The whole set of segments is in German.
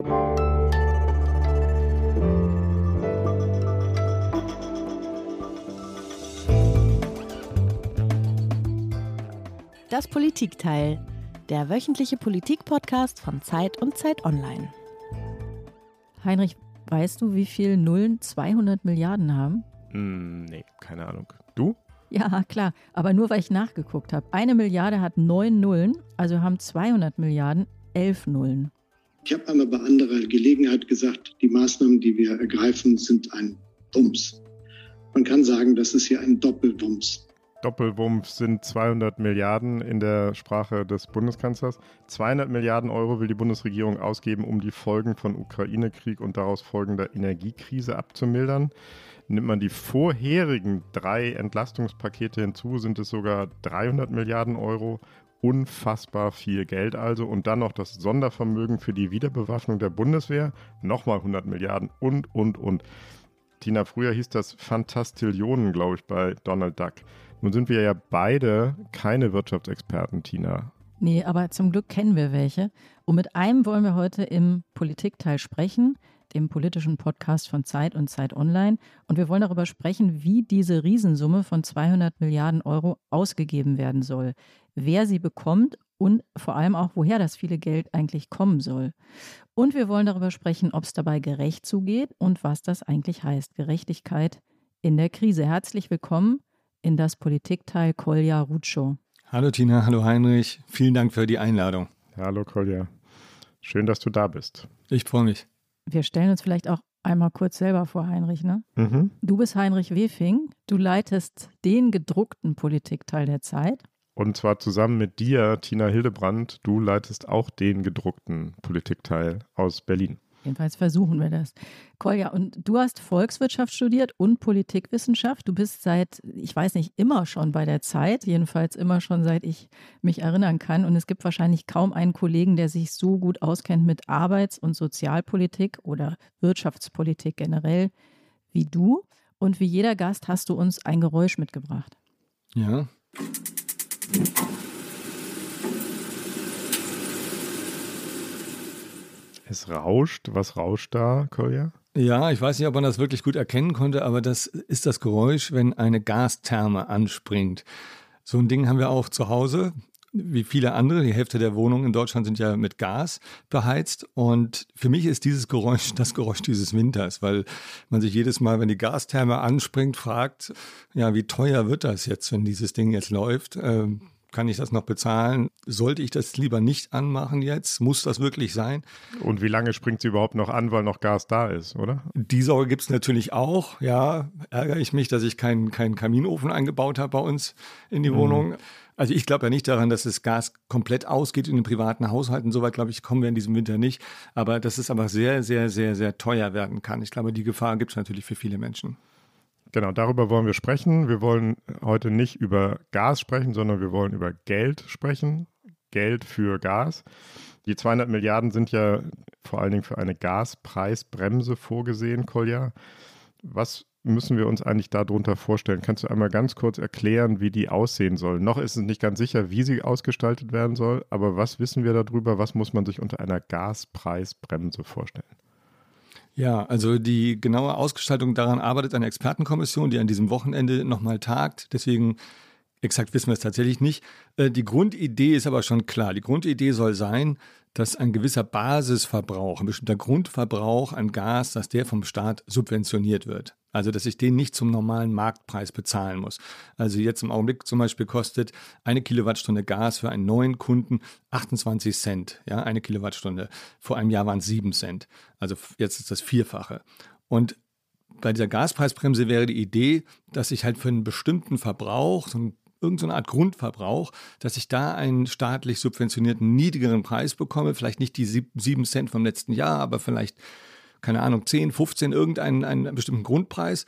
Das Politikteil, der wöchentliche Politik-Podcast von Zeit und Zeit Online. Heinrich, weißt du, wie viel Nullen 200 Milliarden haben? Hm, nee, keine Ahnung. Du? Ja, klar, aber nur weil ich nachgeguckt habe. Eine Milliarde hat neun Nullen, also haben 200 Milliarden elf Nullen. Ich habe einmal bei anderer Gelegenheit gesagt, die Maßnahmen, die wir ergreifen, sind ein Wumms. Man kann sagen, das ist hier ein Doppelwumms. Doppelwumms sind 200 Milliarden in der Sprache des Bundeskanzlers. 200 Milliarden Euro will die Bundesregierung ausgeben, um die Folgen von Ukraine-Krieg und daraus folgender Energiekrise abzumildern. Nimmt man die vorherigen drei Entlastungspakete hinzu, sind es sogar 300 Milliarden Euro. Unfassbar viel Geld also. Und dann noch das Sondervermögen für die Wiederbewaffnung der Bundeswehr. Nochmal 100 Milliarden und, und, und. Tina, früher hieß das Fantastillionen, glaube ich, bei Donald Duck. Nun sind wir ja beide keine Wirtschaftsexperten, Tina. Nee, aber zum Glück kennen wir welche. Und mit einem wollen wir heute im Politikteil sprechen, dem politischen Podcast von Zeit und Zeit Online. Und wir wollen darüber sprechen, wie diese Riesensumme von 200 Milliarden Euro ausgegeben werden soll, wer sie bekommt und vor allem auch, woher das viele Geld eigentlich kommen soll. Und wir wollen darüber sprechen, ob es dabei gerecht zugeht und was das eigentlich heißt, Gerechtigkeit in der Krise. Herzlich willkommen in das Politikteil Kolja Rutschow. Hallo Tina, hallo Heinrich, vielen Dank für die Einladung. Hallo Kolja, schön, dass du da bist. Ich freue mich. Wir stellen uns vielleicht auch einmal kurz selber vor, Heinrich. Ne? Mhm. Du bist Heinrich Wefing, du leitest den gedruckten Politikteil der Zeit. Und zwar zusammen mit dir, Tina Hildebrand, du leitest auch den gedruckten Politikteil aus Berlin. Jedenfalls versuchen wir das. Kolja, und du hast Volkswirtschaft studiert und Politikwissenschaft. Du bist seit, ich weiß nicht, immer schon bei der Zeit, jedenfalls immer schon seit ich mich erinnern kann. Und es gibt wahrscheinlich kaum einen Kollegen, der sich so gut auskennt mit Arbeits- und Sozialpolitik oder Wirtschaftspolitik generell wie du. Und wie jeder Gast hast du uns ein Geräusch mitgebracht. Ja. Es rauscht. Was rauscht da, Kolja? Ja, ich weiß nicht, ob man das wirklich gut erkennen konnte, aber das ist das Geräusch, wenn eine Gastherme anspringt. So ein Ding haben wir auch zu Hause, wie viele andere. Die Hälfte der Wohnungen in Deutschland sind ja mit Gas beheizt. Und für mich ist dieses Geräusch das Geräusch dieses Winters, weil man sich jedes Mal, wenn die Gastherme anspringt, fragt, ja, wie teuer wird das jetzt, wenn dieses Ding jetzt läuft? Ähm, kann ich das noch bezahlen? Sollte ich das lieber nicht anmachen jetzt? Muss das wirklich sein? Und wie lange springt sie überhaupt noch an, weil noch Gas da ist, oder? Die Sorge gibt es natürlich auch. Ja, ärgere ich mich, dass ich keinen keinen Kaminofen eingebaut habe bei uns in die mhm. Wohnung. Also ich glaube ja nicht daran, dass das Gas komplett ausgeht in den privaten Haushalten. Soweit, glaube ich, kommen wir in diesem Winter nicht. Aber dass es aber sehr, sehr, sehr, sehr teuer werden kann. Ich glaube, die Gefahr gibt es natürlich für viele Menschen. Genau, darüber wollen wir sprechen. Wir wollen heute nicht über Gas sprechen, sondern wir wollen über Geld sprechen. Geld für Gas. Die 200 Milliarden sind ja vor allen Dingen für eine Gaspreisbremse vorgesehen, Kolja. Was müssen wir uns eigentlich darunter vorstellen? Kannst du einmal ganz kurz erklären, wie die aussehen soll? Noch ist es nicht ganz sicher, wie sie ausgestaltet werden soll, aber was wissen wir darüber? Was muss man sich unter einer Gaspreisbremse vorstellen? Ja, also die genaue Ausgestaltung daran arbeitet eine Expertenkommission, die an diesem Wochenende nochmal tagt. Deswegen exakt wissen wir es tatsächlich nicht. Äh, die Grundidee ist aber schon klar. Die Grundidee soll sein, dass ein gewisser Basisverbrauch, ein bestimmter Grundverbrauch an Gas, dass der vom Staat subventioniert wird. Also, dass ich den nicht zum normalen Marktpreis bezahlen muss. Also jetzt im Augenblick zum Beispiel kostet eine Kilowattstunde Gas für einen neuen Kunden 28 Cent. Ja, eine Kilowattstunde. Vor einem Jahr waren es 7 Cent. Also jetzt ist das Vierfache. Und bei dieser Gaspreisbremse wäre die Idee, dass ich halt für einen bestimmten Verbrauch, so ein irgendeine Art Grundverbrauch, dass ich da einen staatlich subventionierten niedrigeren Preis bekomme, vielleicht nicht die 7 Cent vom letzten Jahr, aber vielleicht, keine Ahnung, 10, 15, irgendeinen einen bestimmten Grundpreis.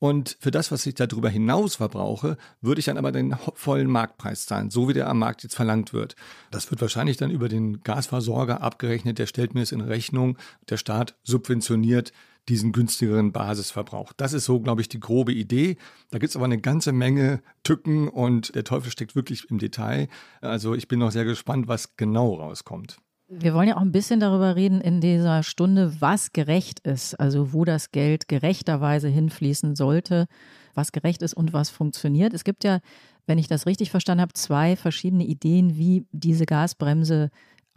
Und für das, was ich darüber hinaus verbrauche, würde ich dann aber den vollen Marktpreis zahlen, so wie der am Markt jetzt verlangt wird. Das wird wahrscheinlich dann über den Gasversorger abgerechnet, der stellt mir es in Rechnung, der Staat subventioniert diesen günstigeren Basisverbrauch. Das ist so, glaube ich, die grobe Idee. Da gibt es aber eine ganze Menge Tücken und der Teufel steckt wirklich im Detail. Also ich bin noch sehr gespannt, was genau rauskommt. Wir wollen ja auch ein bisschen darüber reden in dieser Stunde, was gerecht ist, also wo das Geld gerechterweise hinfließen sollte, was gerecht ist und was funktioniert. Es gibt ja, wenn ich das richtig verstanden habe, zwei verschiedene Ideen, wie diese Gasbremse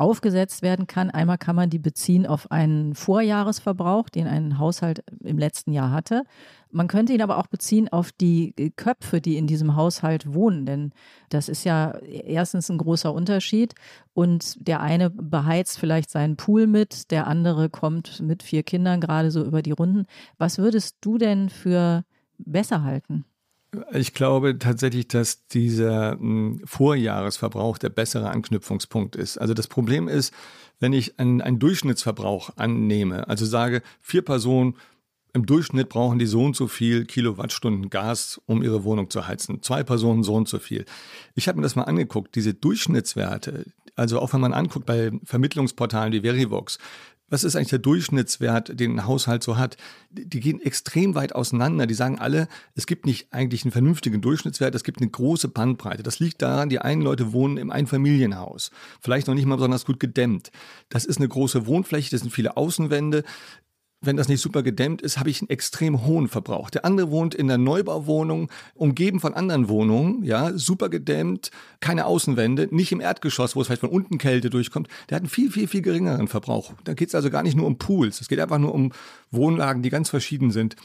aufgesetzt werden kann. Einmal kann man die beziehen auf einen Vorjahresverbrauch, den ein Haushalt im letzten Jahr hatte. Man könnte ihn aber auch beziehen auf die Köpfe, die in diesem Haushalt wohnen, denn das ist ja erstens ein großer Unterschied und der eine beheizt vielleicht seinen Pool mit, der andere kommt mit vier Kindern gerade so über die Runden. Was würdest du denn für besser halten? Ich glaube tatsächlich, dass dieser hm, Vorjahresverbrauch der bessere Anknüpfungspunkt ist. Also das Problem ist, wenn ich einen, einen Durchschnittsverbrauch annehme, also sage, vier Personen im Durchschnitt brauchen die so und so viel Kilowattstunden Gas, um ihre Wohnung zu heizen. Zwei Personen so und so viel. Ich habe mir das mal angeguckt, diese Durchschnittswerte, also auch wenn man anguckt bei Vermittlungsportalen wie Verivox, was ist eigentlich der Durchschnittswert, den ein Haushalt so hat? Die gehen extrem weit auseinander. Die sagen alle, es gibt nicht eigentlich einen vernünftigen Durchschnittswert, es gibt eine große Bandbreite. Das liegt daran, die einen Leute wohnen im Einfamilienhaus, vielleicht noch nicht mal besonders gut gedämmt. Das ist eine große Wohnfläche, das sind viele Außenwände wenn das nicht super gedämmt ist, habe ich einen extrem hohen Verbrauch. Der andere wohnt in einer Neubauwohnung, umgeben von anderen Wohnungen, ja, super gedämmt, keine Außenwände, nicht im Erdgeschoss, wo es vielleicht von unten Kälte durchkommt. Der hat einen viel, viel, viel geringeren Verbrauch. Da geht es also gar nicht nur um Pools, es geht einfach nur um Wohnlagen, die ganz verschieden sind.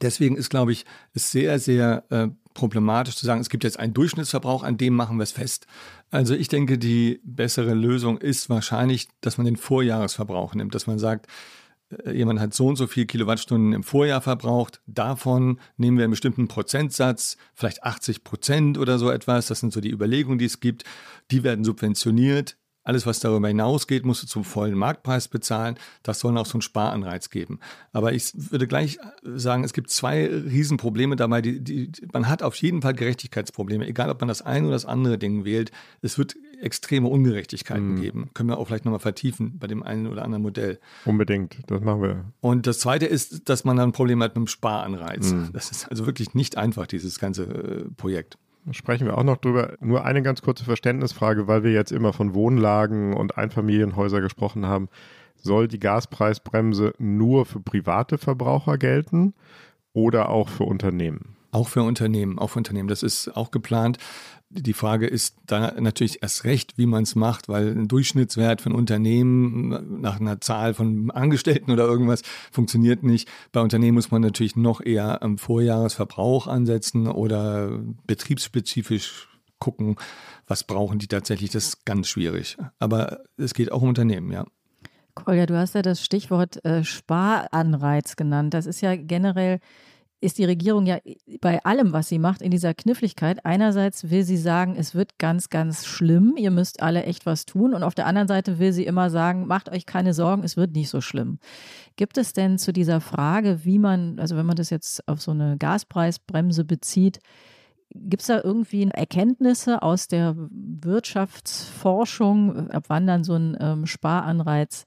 Deswegen ist, glaube ich, es sehr, sehr äh, problematisch zu sagen, es gibt jetzt einen Durchschnittsverbrauch, an dem machen wir es fest. Also ich denke, die bessere Lösung ist wahrscheinlich, dass man den Vorjahresverbrauch nimmt, dass man sagt, jemand hat so und so viel Kilowattstunden im Vorjahr verbraucht, davon nehmen wir einen bestimmten Prozentsatz, vielleicht 80 Prozent oder so etwas, das sind so die Überlegungen, die es gibt, die werden subventioniert. Alles, was darüber hinausgeht, musst du zum vollen Marktpreis bezahlen. Das soll auch so einen Sparanreiz geben. Aber ich würde gleich sagen, es gibt zwei Riesenprobleme dabei. Die, die, man hat auf jeden Fall Gerechtigkeitsprobleme, egal ob man das eine oder das andere Ding wählt. Es wird extreme Ungerechtigkeiten mhm. geben. Können wir auch vielleicht nochmal vertiefen bei dem einen oder anderen Modell. Unbedingt, das machen wir. Und das Zweite ist, dass man dann ein Problem hat mit dem Sparanreiz. Mhm. Das ist also wirklich nicht einfach, dieses ganze äh, Projekt. Da sprechen wir auch noch drüber. Nur eine ganz kurze Verständnisfrage, weil wir jetzt immer von Wohnlagen und Einfamilienhäuser gesprochen haben. Soll die Gaspreisbremse nur für private Verbraucher gelten oder auch für Unternehmen? Auch für Unternehmen, auch für Unternehmen. Das ist auch geplant. Die Frage ist da natürlich erst recht, wie man es macht, weil ein Durchschnittswert von Unternehmen nach einer Zahl von Angestellten oder irgendwas funktioniert nicht. Bei Unternehmen muss man natürlich noch eher am Vorjahresverbrauch ansetzen oder betriebsspezifisch gucken, was brauchen die tatsächlich. Das ist ganz schwierig. Aber es geht auch um Unternehmen, ja. Kolja, du hast ja das Stichwort äh, Sparanreiz genannt. Das ist ja generell ist die Regierung ja bei allem, was sie macht, in dieser Kniffligkeit. Einerseits will sie sagen, es wird ganz, ganz schlimm, ihr müsst alle echt was tun. Und auf der anderen Seite will sie immer sagen, macht euch keine Sorgen, es wird nicht so schlimm. Gibt es denn zu dieser Frage, wie man, also wenn man das jetzt auf so eine Gaspreisbremse bezieht, Gibt es da irgendwie Erkenntnisse aus der Wirtschaftsforschung, ab wann dann so ein ähm, Sparanreiz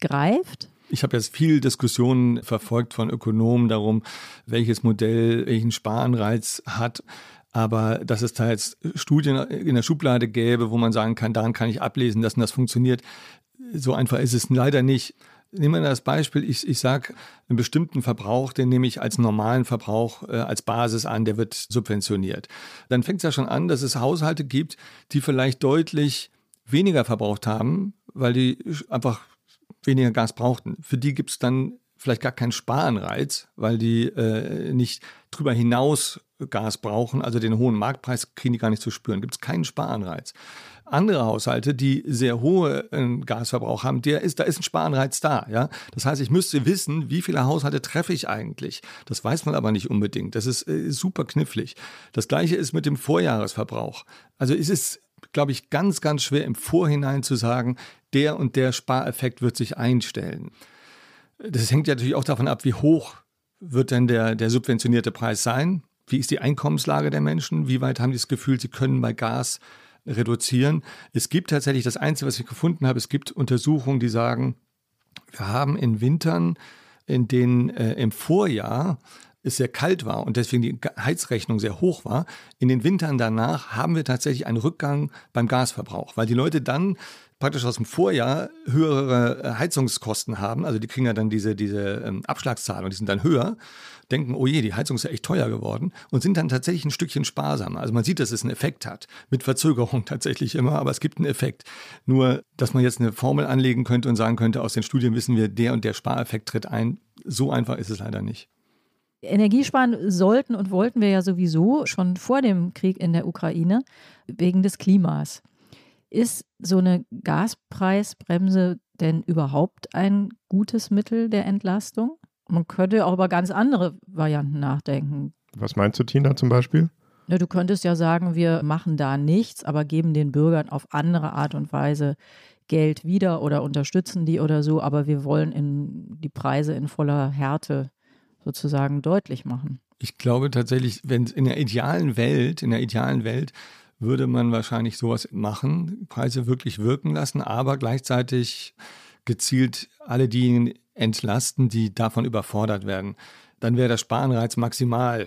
greift? Ich habe jetzt viel Diskussionen verfolgt von Ökonomen darum, welches Modell welchen Sparanreiz hat. Aber dass es da jetzt Studien in der Schublade gäbe, wo man sagen kann, daran kann ich ablesen, dass das funktioniert, so einfach ist es leider nicht. Nehmen wir das Beispiel, ich, ich sage, einen bestimmten Verbrauch, den nehme ich als normalen Verbrauch äh, als Basis an, der wird subventioniert. Dann fängt es ja schon an, dass es Haushalte gibt, die vielleicht deutlich weniger verbraucht haben, weil die einfach weniger Gas brauchten. Für die gibt es dann vielleicht gar keinen Sparanreiz, weil die äh, nicht drüber hinaus Gas brauchen, also den hohen Marktpreis kriegen die gar nicht zu spüren. Gibt es keinen Sparanreiz. Andere Haushalte, die sehr hohe äh, Gasverbrauch haben, der ist, da ist ein Sparanreiz da. Ja? Das heißt, ich müsste wissen, wie viele Haushalte treffe ich eigentlich. Das weiß man aber nicht unbedingt. Das ist äh, super knifflig. Das gleiche ist mit dem Vorjahresverbrauch. Also es ist glaube ich, ganz, ganz schwer im Vorhinein zu sagen, der und der Spareffekt wird sich einstellen. Das hängt ja natürlich auch davon ab, wie hoch wird denn der, der subventionierte Preis sein? Wie ist die Einkommenslage der Menschen? Wie weit haben die das Gefühl, sie können bei Gas reduzieren? Es gibt tatsächlich das Einzige, was ich gefunden habe, es gibt Untersuchungen, die sagen, wir haben in Wintern, in denen äh, im Vorjahr es sehr kalt war und deswegen die Heizrechnung sehr hoch war, in den Wintern danach haben wir tatsächlich einen Rückgang beim Gasverbrauch, weil die Leute dann praktisch aus dem Vorjahr höhere äh, Heizungskosten haben, also die kriegen ja dann diese, diese ähm, Abschlagszahlungen, die sind dann höher, denken, oh je, die Heizung ist ja echt teuer geworden und sind dann tatsächlich ein Stückchen sparsamer. Also man sieht, dass es einen Effekt hat, mit Verzögerung tatsächlich immer, aber es gibt einen Effekt. Nur, dass man jetzt eine Formel anlegen könnte und sagen könnte, aus den Studien wissen wir, der und der Spareffekt tritt ein, so einfach ist es leider nicht. Energiesparen sollten und wollten wir ja sowieso schon vor dem Krieg in der Ukraine wegen des Klimas. Ist so eine Gaspreisbremse denn überhaupt ein gutes Mittel der Entlastung? Man könnte auch über ganz andere Varianten nachdenken. Was meinst du, Tina, zum Beispiel? Ja, du könntest ja sagen, wir machen da nichts, aber geben den Bürgern auf andere Art und Weise Geld wieder oder unterstützen die oder so, aber wir wollen in die Preise in voller Härte sozusagen deutlich machen. Ich glaube tatsächlich, wenn in der idealen Welt, in der idealen Welt würde man wahrscheinlich sowas machen, Preise wirklich wirken lassen, aber gleichzeitig gezielt alle diejenigen entlasten, die davon überfordert werden. Dann wäre der Sparanreiz maximal.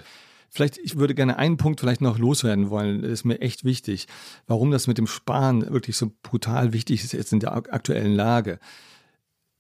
Vielleicht, ich würde gerne einen Punkt vielleicht noch loswerden wollen. Das ist mir echt wichtig. Warum das mit dem Sparen wirklich so brutal wichtig ist jetzt in der aktuellen Lage.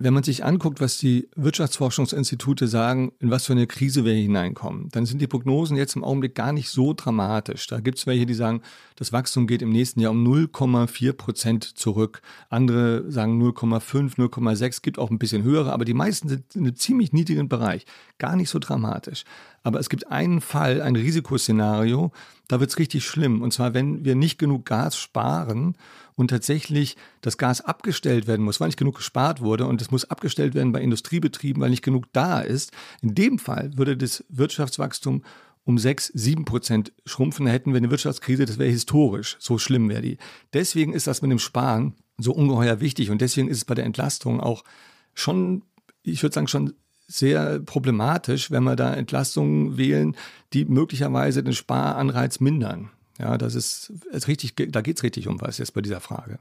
Wenn man sich anguckt, was die Wirtschaftsforschungsinstitute sagen, in was für eine Krise wir hineinkommen, dann sind die Prognosen jetzt im Augenblick gar nicht so dramatisch. Da gibt es welche, die sagen, das Wachstum geht im nächsten Jahr um 0,4 Prozent zurück. Andere sagen 0,5, 0,6, gibt auch ein bisschen höhere, aber die meisten sind in einem ziemlich niedrigen Bereich. Gar nicht so dramatisch. Aber es gibt einen Fall, ein Risikoszenario, da wird es richtig schlimm. Und zwar, wenn wir nicht genug Gas sparen und tatsächlich das Gas abgestellt werden muss, weil nicht genug gespart wurde und es muss abgestellt werden bei Industriebetrieben, weil nicht genug da ist. In dem Fall würde das Wirtschaftswachstum um 6, 7 Prozent schrumpfen. Da hätten wir eine Wirtschaftskrise, das wäre historisch. So schlimm wäre die. Deswegen ist das mit dem Sparen so ungeheuer wichtig und deswegen ist es bei der Entlastung auch schon, ich würde sagen, schon sehr problematisch, wenn wir da Entlastungen wählen, die möglicherweise den Sparanreiz mindern. Ja, das ist, ist richtig, da geht es richtig um was jetzt bei dieser Frage.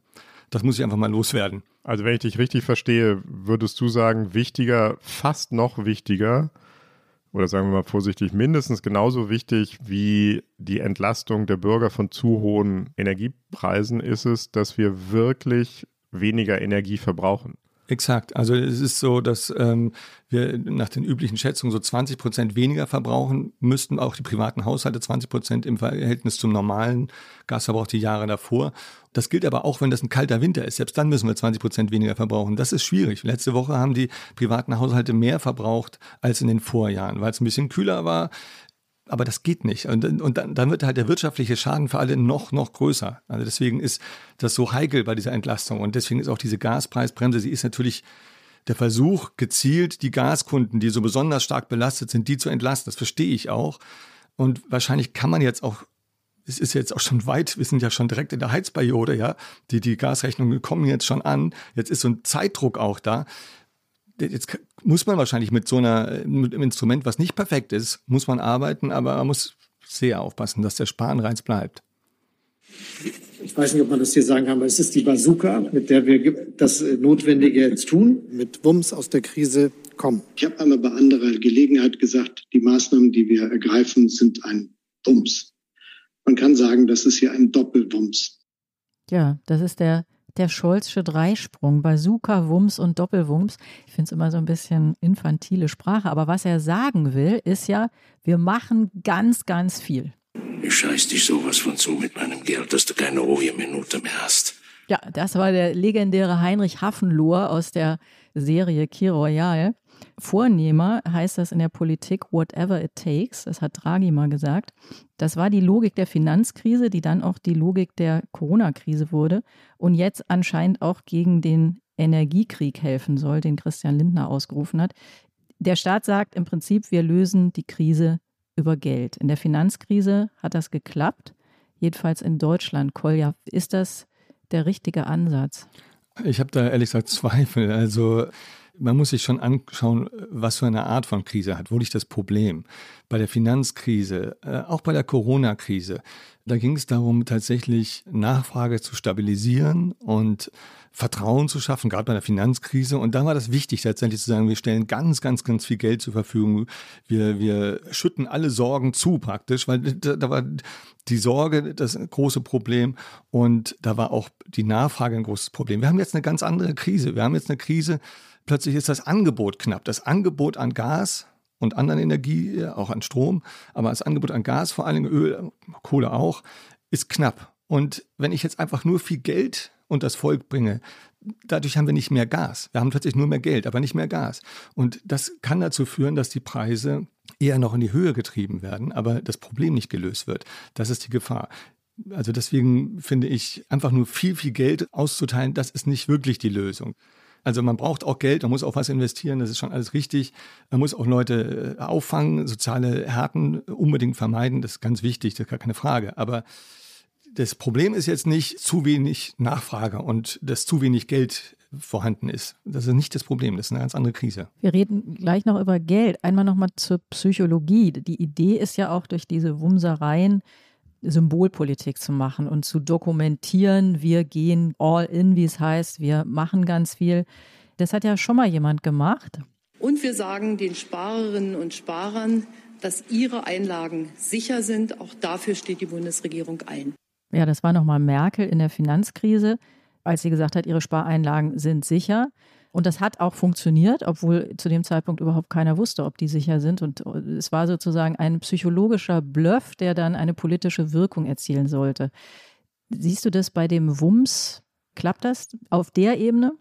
Das muss ich einfach mal loswerden. Also wenn ich dich richtig verstehe, würdest du sagen, wichtiger, fast noch wichtiger, oder sagen wir mal vorsichtig, mindestens genauso wichtig wie die Entlastung der Bürger von zu hohen Energiepreisen ist es, dass wir wirklich weniger Energie verbrauchen. Exakt. Also es ist so, dass ähm, wir nach den üblichen Schätzungen so 20 Prozent weniger verbrauchen müssten, auch die privaten Haushalte 20 Prozent im Verhältnis zum normalen Gasverbrauch die Jahre davor. Das gilt aber auch, wenn das ein kalter Winter ist. Selbst dann müssen wir 20 Prozent weniger verbrauchen. Das ist schwierig. Letzte Woche haben die privaten Haushalte mehr verbraucht als in den Vorjahren, weil es ein bisschen kühler war. Aber das geht nicht. Und, und dann, dann, wird halt der wirtschaftliche Schaden für alle noch, noch größer. Also deswegen ist das so heikel bei dieser Entlastung. Und deswegen ist auch diese Gaspreisbremse, sie ist natürlich der Versuch, gezielt die Gaskunden, die so besonders stark belastet sind, die zu entlasten. Das verstehe ich auch. Und wahrscheinlich kann man jetzt auch es ist jetzt auch schon weit, wir sind ja schon direkt in der Heizperiode, ja. Die, die Gasrechnungen kommen jetzt schon an. Jetzt ist so ein Zeitdruck auch da jetzt muss man wahrscheinlich mit so einer, mit einem Instrument, was nicht perfekt ist, muss man arbeiten, aber man muss sehr aufpassen, dass der Sparenreiz bleibt. Ich weiß nicht, ob man das hier sagen kann, aber es ist die Bazooka, mit der wir das Notwendige jetzt tun, mit Wumms aus der Krise kommen. Ich habe einmal bei anderer Gelegenheit gesagt, die Maßnahmen, die wir ergreifen, sind ein Wumms. Man kann sagen, das ist hier ein Doppelwumms. Ja, das ist der der Scholzsche Dreisprung, Bazooka, Wumms und Doppelwumms. Ich finde es immer so ein bisschen infantile Sprache, aber was er sagen will, ist ja, wir machen ganz, ganz viel. Ich scheiß dich sowas von zu mit meinem Geld, dass du keine ruhige Minute mehr hast. Ja, das war der legendäre Heinrich Hafenlohr aus der Serie Kir Royal. Vornehmer heißt das in der Politik whatever it takes. Das hat Draghi mal gesagt. Das war die Logik der Finanzkrise, die dann auch die Logik der Corona-Krise wurde und jetzt anscheinend auch gegen den Energiekrieg helfen soll, den Christian Lindner ausgerufen hat. Der Staat sagt im Prinzip, wir lösen die Krise über Geld. In der Finanzkrise hat das geklappt, jedenfalls in Deutschland. Kolja, ist das der richtige Ansatz? Ich habe da ehrlich gesagt Zweifel. Also man muss sich schon anschauen, was für eine Art von Krise hat. Wo liegt das Problem? Bei der Finanzkrise, äh, auch bei der Corona-Krise, da ging es darum, tatsächlich Nachfrage zu stabilisieren und Vertrauen zu schaffen, gerade bei der Finanzkrise. Und da war das wichtig, tatsächlich zu sagen, wir stellen ganz, ganz, ganz viel Geld zur Verfügung. Wir, wir schütten alle Sorgen zu praktisch, weil da, da war die Sorge das große Problem und da war auch die Nachfrage ein großes Problem. Wir haben jetzt eine ganz andere Krise. Wir haben jetzt eine Krise, plötzlich ist das Angebot knapp. Das Angebot an Gas und anderen Energie, auch an Strom, aber das Angebot an Gas, vor allem Öl, Kohle auch, ist knapp. Und wenn ich jetzt einfach nur viel Geld und das Volk bringe, dadurch haben wir nicht mehr Gas. Wir haben plötzlich nur mehr Geld, aber nicht mehr Gas. Und das kann dazu führen, dass die Preise eher noch in die Höhe getrieben werden, aber das Problem nicht gelöst wird. Das ist die Gefahr. Also deswegen finde ich, einfach nur viel, viel Geld auszuteilen, das ist nicht wirklich die Lösung. Also man braucht auch Geld, man muss auch was investieren, das ist schon alles richtig. Man muss auch Leute äh, auffangen, soziale Härten unbedingt vermeiden, das ist ganz wichtig, das ist gar keine Frage. Aber das Problem ist jetzt nicht zu wenig Nachfrage und dass zu wenig Geld vorhanden ist. Das ist nicht das Problem, das ist eine ganz andere Krise. Wir reden gleich noch über Geld. Einmal nochmal zur Psychologie. Die Idee ist ja auch durch diese Wumsereien Symbolpolitik zu machen und zu dokumentieren, wir gehen all in, wie es heißt, wir machen ganz viel. Das hat ja schon mal jemand gemacht. Und wir sagen den Sparerinnen und Sparern, dass ihre Einlagen sicher sind. Auch dafür steht die Bundesregierung ein. Ja, das war nochmal Merkel in der Finanzkrise, als sie gesagt hat, ihre Spareinlagen sind sicher. Und das hat auch funktioniert, obwohl zu dem Zeitpunkt überhaupt keiner wusste, ob die sicher sind. Und es war sozusagen ein psychologischer Bluff, der dann eine politische Wirkung erzielen sollte. Siehst du das bei dem Wumms? Klappt das auf der Ebene?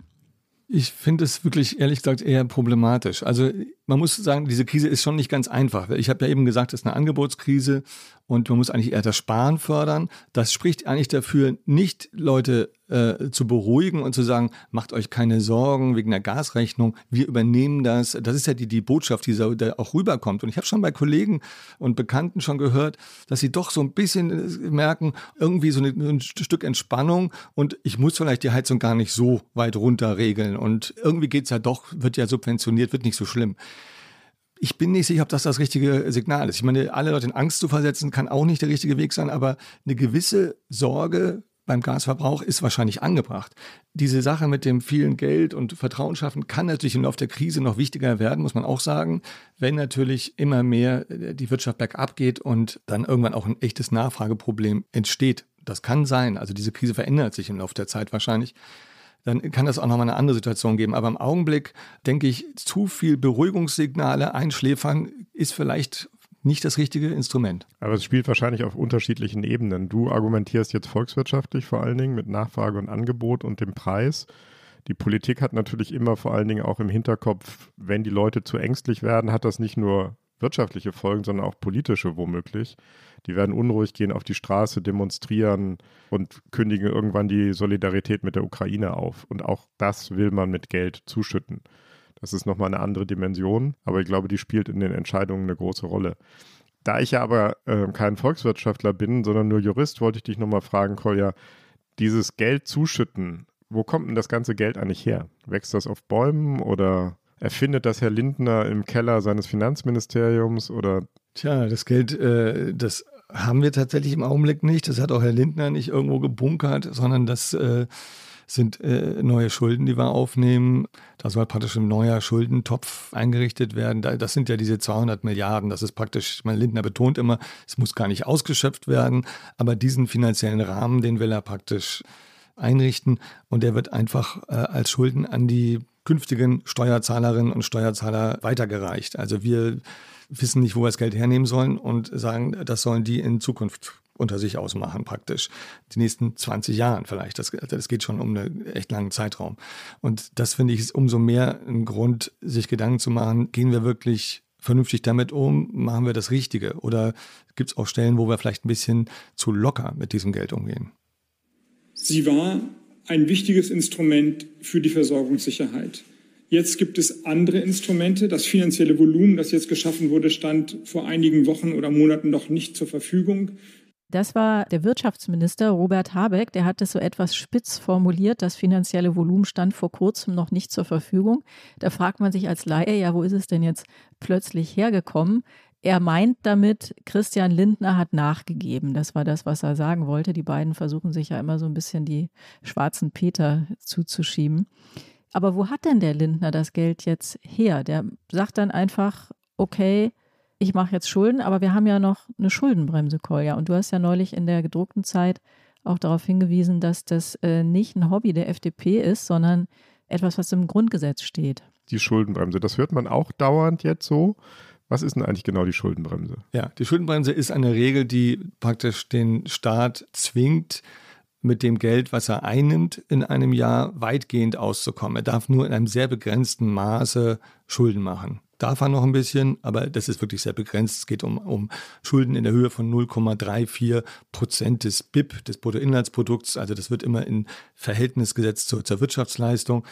Ich finde es wirklich, ehrlich gesagt, eher problematisch. Also man muss sagen, diese Krise ist schon nicht ganz einfach. Ich habe ja eben gesagt, es ist eine Angebotskrise und man muss eigentlich eher das Sparen fördern. Das spricht eigentlich dafür, nicht Leute äh, zu beruhigen und zu sagen, macht euch keine Sorgen wegen der Gasrechnung, wir übernehmen das. Das ist ja die, die Botschaft, die da auch rüberkommt. Und ich habe schon bei Kollegen und Bekannten schon gehört, dass sie doch so ein bisschen äh, merken, irgendwie so, eine, ein Stück Entspannung und ich muss vielleicht die Heizung gar nicht so weit runter regeln. Und irgendwie geht's ja doch, wird ja subventioniert, wird nicht so schlimm. Ich bin nicht sicher, ob das das richtige Signal ist. Ich meine, alle Leute in Angst zu versetzen, kann auch nicht der richtige Weg sein, aber eine gewisse Sorge beim Gasverbrauch ist wahrscheinlich angebracht. Diese Sache mit dem vielen Geld und Vertrauen schaffen kann natürlich im Laufe der Krise noch wichtiger werden, muss man auch sagen, wenn natürlich immer mehr äh, die Wirtschaft bergab geht und dann irgendwann auch ein echtes Nachfrageproblem entsteht. Das kann sein. Also diese Krise verändert sich im Laufe der Zeit wahrscheinlich dann kann das auch nochmal eine andere Situation geben. Aber im Augenblick denke ich, zu viel Beruhigungssignale einschläfern ist vielleicht nicht das richtige Instrument. Aber es spielt wahrscheinlich auf unterschiedlichen Ebenen. Du argumentierst jetzt volkswirtschaftlich vor allen Dingen mit Nachfrage und Angebot und dem Preis. Die Politik hat natürlich immer vor allen Dingen auch im Hinterkopf, wenn die Leute zu ängstlich werden, hat das nicht nur wirtschaftliche Folgen, sondern auch politische womöglich. Die werden unruhig gehen auf die Straße, demonstrieren und kündigen irgendwann die Solidarität mit der Ukraine auf. Und auch das will man mit Geld zuschütten. Das ist nochmal eine andere Dimension, aber ich glaube, die spielt in den Entscheidungen eine große Rolle. Da ich ja aber äh, kein Volkswirtschaftler bin, sondern nur Jurist, wollte ich dich nochmal fragen, Kolja, dieses Geld zuschütten, wo kommt denn das ganze Geld eigentlich her? Wächst das auf Bäumen oder erfindet das Herr Lindner im Keller seines Finanzministeriums oder? Tja, das Geld, äh, das haben wir tatsächlich im Augenblick nicht. Das hat auch Herr Lindner nicht irgendwo gebunkert, sondern das äh, sind äh, neue Schulden, die wir aufnehmen. Da soll praktisch ein neuer Schuldentopf eingerichtet werden. Das sind ja diese 200 Milliarden. Das ist praktisch, mein Lindner betont immer, es muss gar nicht ausgeschöpft werden, aber diesen finanziellen Rahmen, den will er praktisch einrichten und der wird einfach äh, als Schulden an die künftigen Steuerzahlerinnen und Steuerzahler weitergereicht. Also wir wissen nicht, wo wir das Geld hernehmen sollen und sagen, das sollen die in Zukunft unter sich ausmachen praktisch. Die nächsten 20 Jahren vielleicht. Das, das geht schon um einen echt langen Zeitraum. Und das finde ich ist umso mehr ein Grund, sich Gedanken zu machen, gehen wir wirklich vernünftig damit um? Machen wir das Richtige? Oder gibt es auch Stellen, wo wir vielleicht ein bisschen zu locker mit diesem Geld umgehen? Sie war ein wichtiges Instrument für die Versorgungssicherheit. Jetzt gibt es andere Instrumente. Das finanzielle Volumen, das jetzt geschaffen wurde, stand vor einigen Wochen oder Monaten noch nicht zur Verfügung. Das war der Wirtschaftsminister Robert Habeck, der hat das so etwas spitz formuliert. Das finanzielle Volumen stand vor kurzem noch nicht zur Verfügung. Da fragt man sich als Laie, ja, wo ist es denn jetzt plötzlich hergekommen? Er meint damit, Christian Lindner hat nachgegeben. Das war das, was er sagen wollte. Die beiden versuchen sich ja immer so ein bisschen die schwarzen Peter zuzuschieben. Aber wo hat denn der Lindner das Geld jetzt her? Der sagt dann einfach, okay, ich mache jetzt Schulden, aber wir haben ja noch eine Schuldenbremse, Kolja. Und du hast ja neulich in der gedruckten Zeit auch darauf hingewiesen, dass das äh, nicht ein Hobby der FDP ist, sondern etwas, was im Grundgesetz steht. Die Schuldenbremse, das hört man auch dauernd jetzt so. Was ist denn eigentlich genau die Schuldenbremse? Ja, die Schuldenbremse ist eine Regel, die praktisch den Staat zwingt, mit dem Geld, was er einnimmt, in einem Jahr weitgehend auszukommen. Er darf nur in einem sehr begrenzten Maße Schulden machen. Darf er noch ein bisschen, aber das ist wirklich sehr begrenzt. Es geht um, um Schulden in der Höhe von 0,34 Prozent des BIP, des Bruttoinlandsprodukts. Also das wird immer in Verhältnis gesetzt zur, zur Wirtschaftsleistung.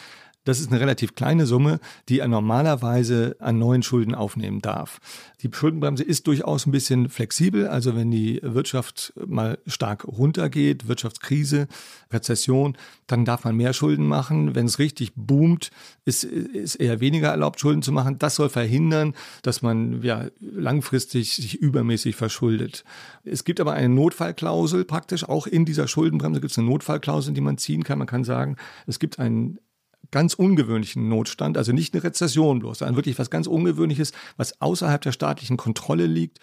Das ist eine relativ kleine Summe, die er normalerweise an neuen Schulden aufnehmen darf. Die Schuldenbremse ist durchaus ein bisschen flexibel. Also wenn die Wirtschaft mal stark runtergeht, Wirtschaftskrise, Rezession, dann darf man mehr Schulden machen. Wenn es richtig boomt, ist, ist eher weniger erlaubt, Schulden zu machen. Das soll verhindern, dass man ja, langfristig sich übermäßig verschuldet. Es gibt aber eine Notfallklausel praktisch. Auch in dieser Schuldenbremse gibt es eine Notfallklausel, die man ziehen kann. Man kann sagen, es gibt einen ganz ungewöhnlichen Notstand, also nicht eine Rezession bloß, sondern wirklich was ganz Ungewöhnliches, was außerhalb der staatlichen Kontrolle liegt.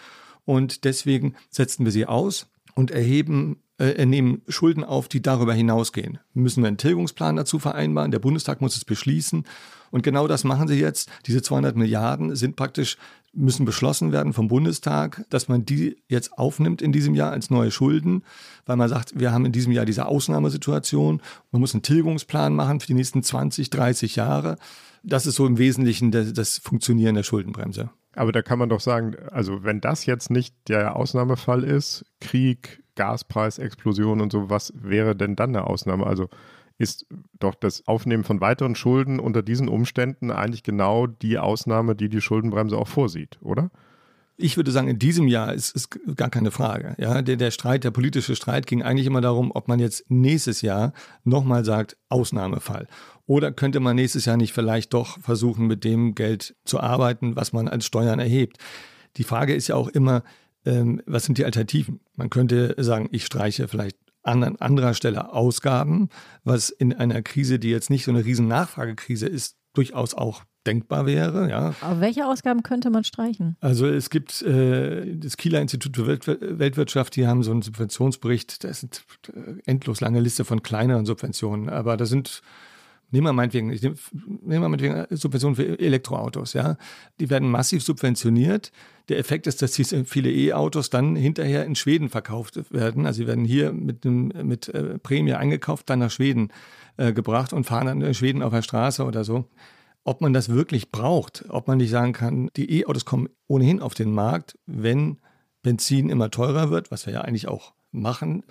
Und deswegen setzen wir sie aus und erheben, äh, nehmen Schulden auf, die darüber hinausgehen. Müssen wir einen Tilgungsplan dazu vereinbaren? Der Bundestag muss es beschließen. Und genau das machen sie jetzt. Diese 200 Milliarden sind praktisch müssen beschlossen werden vom Bundestag, dass man die jetzt aufnimmt in diesem Jahr als neue Schulden, weil man sagt, wir haben in diesem Jahr diese Ausnahmesituation. Man muss einen Tilgungsplan machen für die nächsten 20, 30 Jahre. Das ist so im Wesentlichen das, das Funktionieren der Schuldenbremse. Aber da kann man doch sagen, also wenn das jetzt nicht der Ausnahmefall ist, Krieg, Gaspreisexplosion und so, was wäre denn dann eine Ausnahme? Also ist doch das Aufnehmen von weiteren Schulden unter diesen Umständen eigentlich genau die Ausnahme, die die Schuldenbremse auch vorsieht, oder? Ich würde sagen, in diesem Jahr ist es gar keine Frage. Ja, der, der Streit, der politische Streit ging eigentlich immer darum, ob man jetzt nächstes Jahr nochmal sagt, Ausnahmefall. Oder könnte man nächstes Jahr nicht vielleicht doch versuchen, mit dem Geld zu arbeiten, was man als Steuern erhebt? Die Frage ist ja auch immer, ähm, was sind die Alternativen? Man könnte sagen, ich streiche vielleicht an anderer Stelle Ausgaben, was in einer Krise, die jetzt nicht so eine riesen Nachfragekrise ist, durchaus auch denkbar wäre. Ja. Aber welche Ausgaben könnte man streichen? Also es gibt äh, das Kieler Institut für Weltwirtschaft, die haben so einen Subventionsbericht, das ist eine endlos lange Liste von kleineren Subventionen, aber da sind Nehmen wir meinetwegen, ich nehme, nehmen wir meinetwegen Subventionen für Elektroautos, ja. Die werden massiv subventioniert. Der Effekt ist, dass diese viele E-Autos dann hinterher in Schweden verkauft werden. Also sie werden hier mit, einem, mit äh, Prämie eingekauft, dann nach Schweden äh, gebracht und fahren dann in Schweden auf der Straße oder so. Ob man das wirklich braucht, ob man nicht sagen kann, die E-Autos kommen ohnehin auf den Markt, wenn Benzin immer teurer wird, was wir ja eigentlich auch machen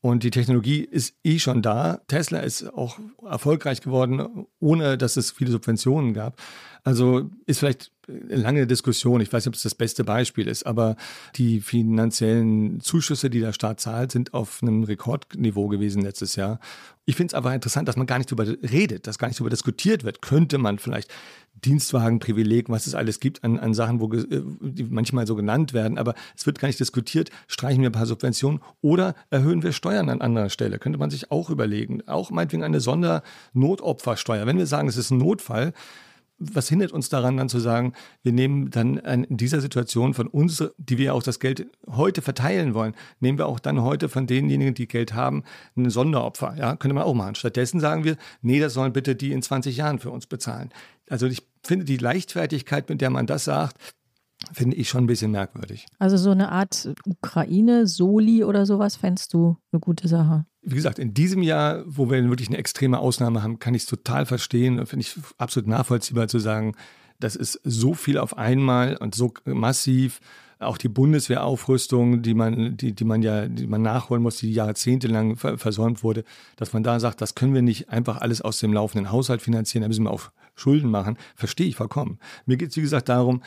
und die Technologie ist eh schon da. Tesla ist auch erfolgreich geworden, ohne dass es viele Subventionen gab. Also ist vielleicht eine lange Diskussion. Ich weiß nicht, ob es das beste Beispiel ist, aber die finanziellen Zuschüsse, die der Staat zahlt, sind auf einem Rekordniveau gewesen letztes Jahr. Ich finde es aber interessant, dass man gar nicht darüber redet, dass gar nicht darüber diskutiert wird. Könnte man vielleicht Dienstwagenprivileg, was es alles gibt an, an Sachen, wo äh, die manchmal so genannt werden, aber es wird gar nicht diskutiert, streichen wir ein paar Subventionen oder erhöhen wir Steuern an anderer Stelle. Könnte man sich auch überlegen. Auch meinetwegen eine Sondernotopfersteuer. Wenn wir sagen, es ist ein Notfall, was hindert uns daran, dann zu sagen, wir nehmen dann in dieser Situation von uns, die wir auch das Geld heute verteilen wollen, nehmen wir auch dann heute von denjenigen, die Geld haben, ein Sonderopfer. Ja, könnte man auch machen. Stattdessen sagen wir, nee, das sollen bitte die in 20 Jahren für uns bezahlen. Also ich finde die Leichtfertigkeit, mit der man das sagt, finde ich schon ein bisschen merkwürdig. Also so eine Art Ukraine-Soli oder sowas fändest du eine gute Sache? Wie gesagt, in diesem Jahr, wo wir wirklich eine extreme Ausnahme haben, kann ich es total verstehen und finde ich absolut nachvollziehbar zu sagen, das ist so viel auf einmal und so massiv. Auch die Bundeswehraufrüstung, die man, die, die man ja, die man nachholen muss, die jahrzehntelang versäumt wurde, dass man da sagt, das können wir nicht einfach alles aus dem laufenden Haushalt finanzieren, da müssen wir auf Schulden machen, verstehe ich vollkommen. Mir geht es, wie gesagt, darum,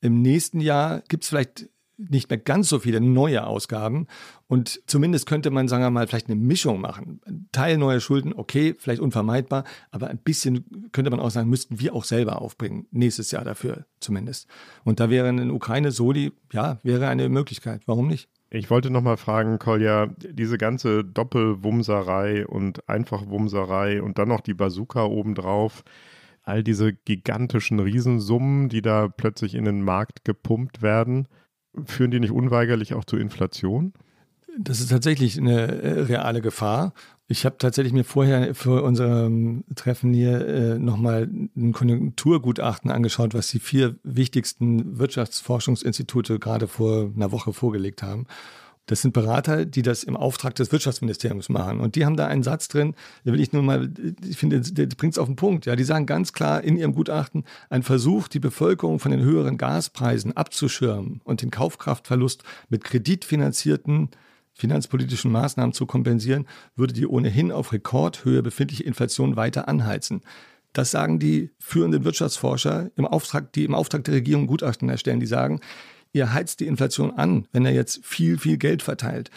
im nächsten Jahr gibt es vielleicht nicht mehr ganz so viele neue Ausgaben. Und zumindest könnte man, sagen wir mal, vielleicht eine Mischung machen. Ein Teil neuer Schulden, okay, vielleicht unvermeidbar, aber ein bisschen könnte man auch sagen, müssten wir auch selber aufbringen, nächstes Jahr dafür zumindest. Und da wäre eine Ukraine-Soli, ja, wäre eine Möglichkeit. Warum nicht? Ich wollte noch mal fragen, Kolja, diese ganze Doppelwumserei und Einfachwumserei und dann noch die Bazooka obendrauf, all diese gigantischen Riesensummen, die da plötzlich in den Markt gepumpt werden, führen die nicht unweigerlich auch zu Inflation? Das ist tatsächlich eine äh, reale Gefahr. Ich habe tatsächlich mir vorher für unser Treffen hier äh, nochmal ein Konjunkturgutachten angeschaut, was die vier wichtigsten Wirtschaftsforschungsinstitute gerade vor einer Woche vorgelegt haben. Das sind Berater, die das im Auftrag des Wirtschaftsministeriums machen. Und die haben da einen Satz drin, da will ich nur mal, ich finde, der bringt es auf den Punkt. Ja, die sagen ganz klar in ihrem Gutachten, ein Versuch, die Bevölkerung von den höheren Gaspreisen abzuschirmen und den Kaufkraftverlust mit kreditfinanzierten finanzpolitischen Maßnahmen zu kompensieren, würde die ohnehin auf Rekordhöhe befindliche Inflation weiter anheizen. Das sagen die führenden Wirtschaftsforscher im Auftrag, die im Auftrag der Regierung Gutachten erstellen. Die sagen, ihr heizt die Inflation an, wenn er jetzt viel, viel Geld verteilt.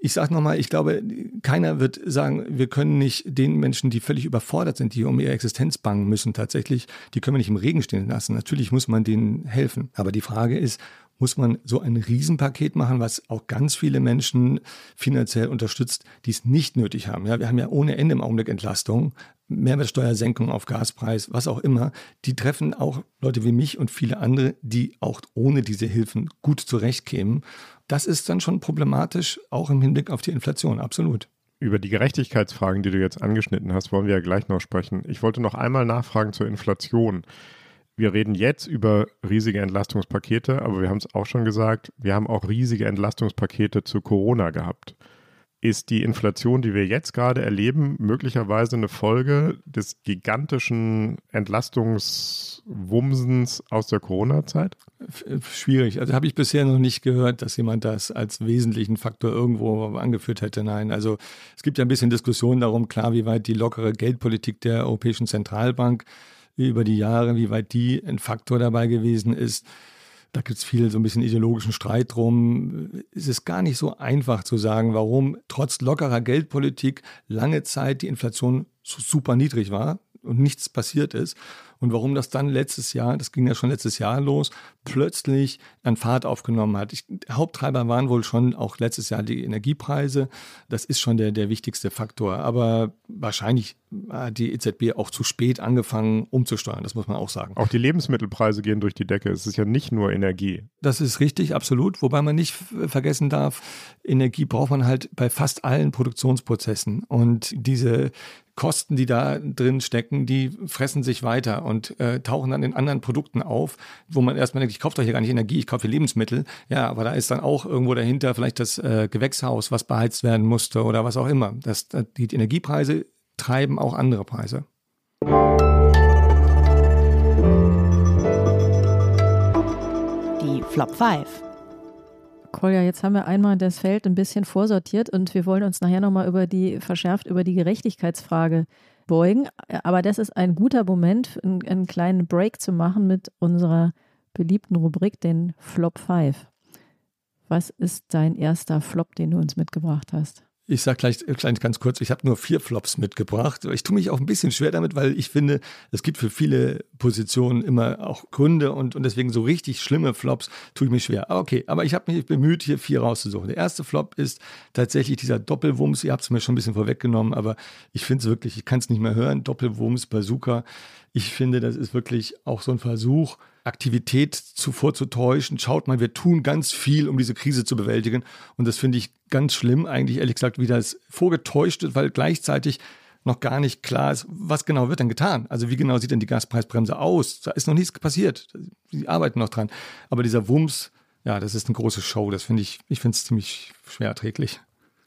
Ich sage nochmal, ich glaube, keiner wird sagen, wir können nicht den Menschen, die völlig überfordert sind, die um ihre Existenz bangen müssen, tatsächlich, die können wir nicht im Regen stehen lassen. Natürlich muss man denen helfen. Aber die Frage ist, muss man so ein Riesenpaket machen, was auch ganz viele Menschen finanziell unterstützt, die es nicht nötig haben. Ja, wir haben ja ohne Ende im Augenblick Entlastung, Mehrwertsteuersenkung auf Gaspreis, was auch immer. Die treffen auch Leute wie mich und viele andere, die auch ohne diese Hilfen gut zurechtkämen. Das ist dann schon problematisch, auch im Hinblick auf die Inflation, absolut. Über die Gerechtigkeitsfragen, die du jetzt angeschnitten hast, wollen wir ja gleich noch sprechen. Ich wollte noch einmal nachfragen zur Inflation wir reden jetzt über riesige Entlastungspakete, aber wir haben es auch schon gesagt, wir haben auch riesige Entlastungspakete zu Corona gehabt. Ist die Inflation, die wir jetzt gerade erleben, möglicherweise eine Folge des gigantischen Entlastungswumsens aus der Corona-Zeit? Schwierig. Also habe ich bisher noch nicht gehört, dass jemand das als wesentlichen Faktor irgendwo angeführt hätte. Nein, also es gibt ja ein bisschen Diskussion darum, klar, wie weit die lockere Geldpolitik der Europäischen Zentralbank über die Jahre, wie weit die ein Faktor dabei gewesen ist. Da gibt es viel so ein bisschen ideologischen Streit drum. Es ist gar nicht so einfach zu sagen, warum trotz lockerer Geldpolitik lange Zeit die Inflation super niedrig war und nichts passiert ist. Und warum das dann letztes Jahr, das ging ja schon letztes Jahr los, plötzlich an Fahrt aufgenommen hat. Ich, Haupttreiber waren wohl schon auch letztes Jahr die Energiepreise. Das ist schon der, der wichtigste Faktor. Aber wahrscheinlich hat die EZB auch zu spät angefangen umzusteuern, das muss man auch sagen. Auch die Lebensmittelpreise gehen durch die Decke. Es ist ja nicht nur Energie. Das ist richtig, absolut. Wobei man nicht vergessen darf, Energie braucht man halt bei fast allen Produktionsprozessen. Und diese Kosten, die da drin stecken, die fressen sich weiter und äh, tauchen dann in anderen Produkten auf, wo man erstmal denkt, ich kaufe doch hier gar nicht Energie, ich kaufe hier Lebensmittel. Ja, aber da ist dann auch irgendwo dahinter vielleicht das äh, Gewächshaus, was beheizt werden musste oder was auch immer. Das, die Energiepreise treiben auch andere Preise. Die Flop 5. Kolja, jetzt haben wir einmal das Feld ein bisschen vorsortiert und wir wollen uns nachher nochmal über die verschärft über die Gerechtigkeitsfrage beugen. Aber das ist ein guter Moment, einen, einen kleinen Break zu machen mit unserer beliebten Rubrik, den Flop 5. Was ist dein erster Flop, den du uns mitgebracht hast? Ich sage gleich, gleich ganz kurz, ich habe nur vier Flops mitgebracht. Ich tue mich auch ein bisschen schwer damit, weil ich finde, es gibt für viele Positionen immer auch Gründe und, und deswegen so richtig schlimme Flops tue ich mich schwer. Okay, aber ich habe mich bemüht, hier vier rauszusuchen. Der erste Flop ist tatsächlich dieser Doppelwumms. Ihr habt es mir schon ein bisschen vorweggenommen, aber ich finde es wirklich, ich kann es nicht mehr hören. Doppelwumms, Bazooka. Ich finde, das ist wirklich auch so ein Versuch, Aktivität zuvor zu täuschen. Schaut mal, wir tun ganz viel, um diese Krise zu bewältigen. Und das finde ich ganz schlimm, eigentlich ehrlich gesagt, wie das vorgetäuscht wird, weil gleichzeitig noch gar nicht klar ist, was genau wird denn getan. Also wie genau sieht denn die Gaspreisbremse aus? Da ist noch nichts passiert. Sie arbeiten noch dran. Aber dieser Wumms, ja, das ist eine große Show. Das finde ich, ich finde es ziemlich schwer erträglich.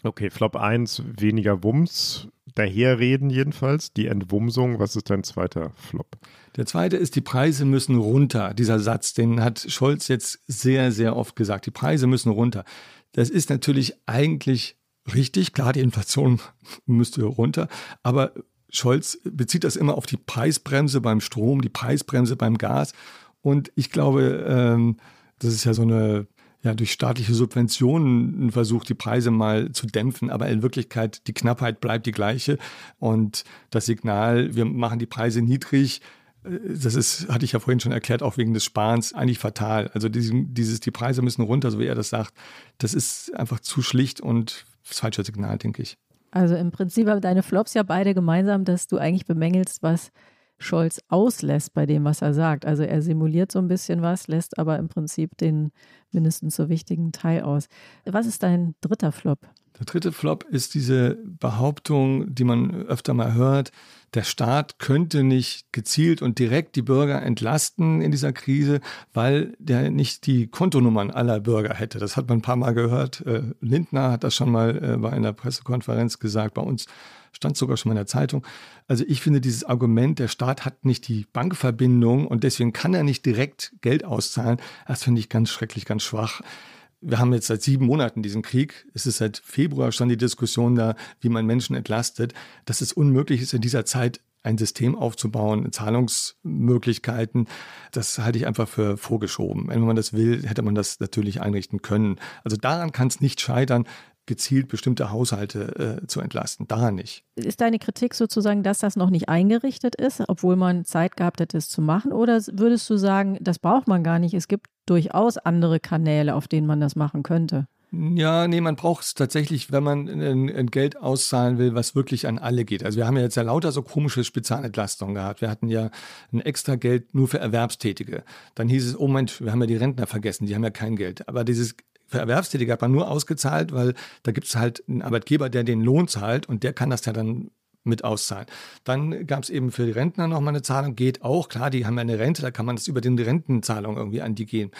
Okay, Flop 1, weniger Wumms. Daherreden jedenfalls. Die Entwumsung. Was ist dein zweiter Flop? Der zweite ist, die Preise müssen runter. Dieser Satz, den hat Scholz jetzt sehr, sehr oft gesagt. Die Preise müssen runter. Das ist natürlich eigentlich richtig. Klar, die Inflation müsste runter. Aber Scholz bezieht das immer auf die Preisbremse beim Strom, die Preisbremse beim Gas. Und ich glaube, ähm, das ist ja so eine ja, durch staatliche Subventionen versucht, die Preise mal zu dämpfen, aber in Wirklichkeit die Knappheit bleibt die gleiche und das Signal, wir machen die Preise niedrig, äh, das ist, hatte ich ja vorhin schon erklärt, auch wegen des Sparens eigentlich fatal. Also dieses, die Preise müssen runter, so wie er das sagt, das ist einfach zu schlicht und das falsche Signal, denke ich. Also im Prinzip haben deine Flops ja beide gemeinsam, dass du eigentlich bemängelst, was Scholz auslässt bei dem, was er sagt. Also er simuliert so ein bisschen was, lässt aber im Prinzip den mindestens so wichtigen Teil aus. Was ist dein dritter Flop? Der dritte Flop ist diese Behauptung, die man öfter mal hört, der Staat könnte nicht gezielt und direkt die Bürger entlasten in dieser Krise, weil der nicht die Kontonummern aller Bürger hätte. Das hat man ein paar Mal gehört. Äh, Lindner hat das schon mal äh, bei einer Pressekonferenz gesagt. Bei uns stand sogar schon mal in der Zeitung. Also ich finde dieses Argument, der Staat hat nicht die Bankverbindung und deswegen kann er nicht direkt Geld auszahlen, das finde ich ganz schrecklich, ganz schwach. Wir haben jetzt seit sieben Monaten diesen Krieg. Es ist seit Februar schon die Diskussion da, wie man Menschen entlastet. Dass es unmöglich ist, in dieser Zeit ein System aufzubauen, Zahlungsmöglichkeiten, das halte ich einfach für vorgeschoben. Wenn man das will, hätte man das natürlich einrichten können. Also daran kann es nicht scheitern gezielt bestimmte Haushalte äh, zu entlasten. Daran nicht. Ist deine Kritik sozusagen, dass das noch nicht eingerichtet ist, obwohl man Zeit gehabt hätte, es zu machen? Oder würdest du sagen, das braucht man gar nicht? Es gibt durchaus andere Kanäle, auf denen man das machen könnte. Ja, nee, man braucht es tatsächlich, wenn man ein, ein, Geld auszahlen will, was wirklich an alle geht. Also wir haben ja jetzt ja lauter so komische Spezialentlastungen gehabt. Wir hatten ja ein extra Geld nur für Erwerbstätige. Dann hieß es, oh Mensch, wir haben ja die Rentner vergessen, die haben ja kein Geld. Aber dieses für Erwerbstätige hat man nur ausgezahlt, weil da gibt es halt einen Arbeitgeber, der den Lohn zahlt und der kann das ja dann mit auszahlen. Dann gab es eben für die Rentner nochmal eine Zahlung, geht auch, klar, die haben ja eine Rente, da kann man das über die Rentenzahlung irgendwie an die gehen.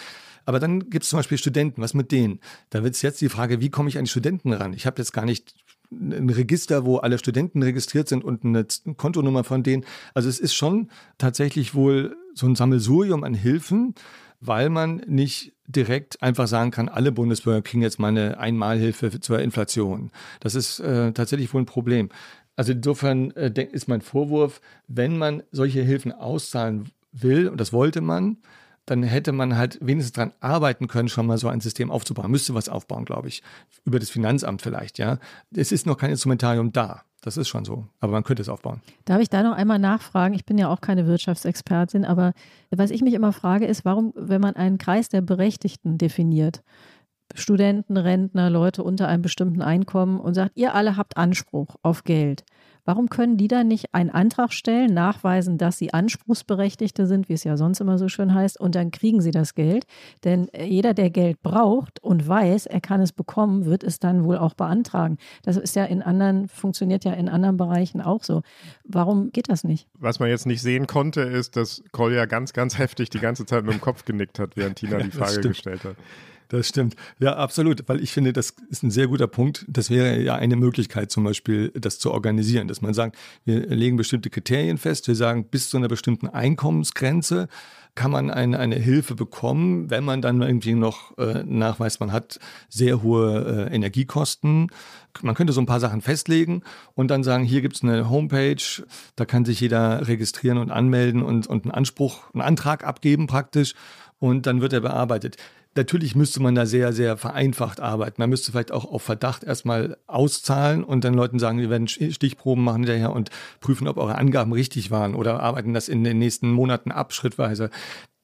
Aber dann gibt es zum Beispiel Studenten, was mit denen? Da wird es jetzt die Frage, wie komme ich an die Studenten ran? Ich habe jetzt gar nicht ein Register, wo alle Studenten registriert sind und eine Kontonummer von denen. Also es ist schon tatsächlich wohl so ein Sammelsurium an Hilfen, weil man nicht direkt einfach sagen kann, alle Bundesbürger kriegen jetzt mal eine Einmalhilfe zur Inflation. Das ist äh, tatsächlich wohl ein Problem. Also insofern äh, ist mein Vorwurf, wenn man solche Hilfen auszahlen will, und das wollte man, dann hätte man halt wenigstens daran arbeiten können, schon mal so ein System aufzubauen. Müsste was aufbauen, glaube ich. Über das Finanzamt vielleicht, ja. Es ist noch kein Instrumentarium da. Das ist schon so. Aber man könnte es aufbauen. Darf ich da noch einmal nachfragen? Ich bin ja auch keine Wirtschaftsexpertin, aber was ich mich immer frage, ist, warum, wenn man einen Kreis der Berechtigten definiert, Studenten, Rentner, Leute unter einem bestimmten Einkommen und sagt, ihr alle habt Anspruch auf Geld. Warum können die dann nicht einen Antrag stellen, nachweisen, dass sie Anspruchsberechtigte sind, wie es ja sonst immer so schön heißt, und dann kriegen sie das Geld? Denn äh, jeder, der Geld braucht und weiß, er kann es bekommen, wird es dann wohl auch beantragen. Das ist ja in anderen, funktioniert ja in anderen Bereichen auch so. Warum geht das nicht? Was man jetzt nicht sehen konnte, ist, dass Kolja ganz, ganz heftig die ganze Zeit mit dem Kopf genickt hat, während Tina die Frage gestellt hat. Das stimmt. Ja, absolut. Weil ich finde, das ist ein sehr guter Punkt. Das wäre ja eine Möglichkeit, zum Beispiel das zu organisieren, dass man sagt, wir legen bestimmte Kriterien fest. Wir sagen, bis zu einer bestimmten Einkommensgrenze kann man eine, eine Hilfe bekommen, wenn man dann irgendwie noch äh, nachweist, man hat sehr hohe äh, Energiekosten. Man könnte so ein paar Sachen festlegen und dann sagen, hier gibt es eine Homepage, da kann sich jeder registrieren und anmelden und, und einen Anspruch, einen Antrag abgeben praktisch und dann wird er bearbeitet. Natürlich müsste man da sehr, sehr vereinfacht arbeiten. Man müsste vielleicht auch auf Verdacht erstmal auszahlen und dann Leuten sagen, wir werden Stichproben machen hinterher und prüfen, ob eure Angaben richtig waren oder arbeiten das in den nächsten Monaten ab, schrittweise.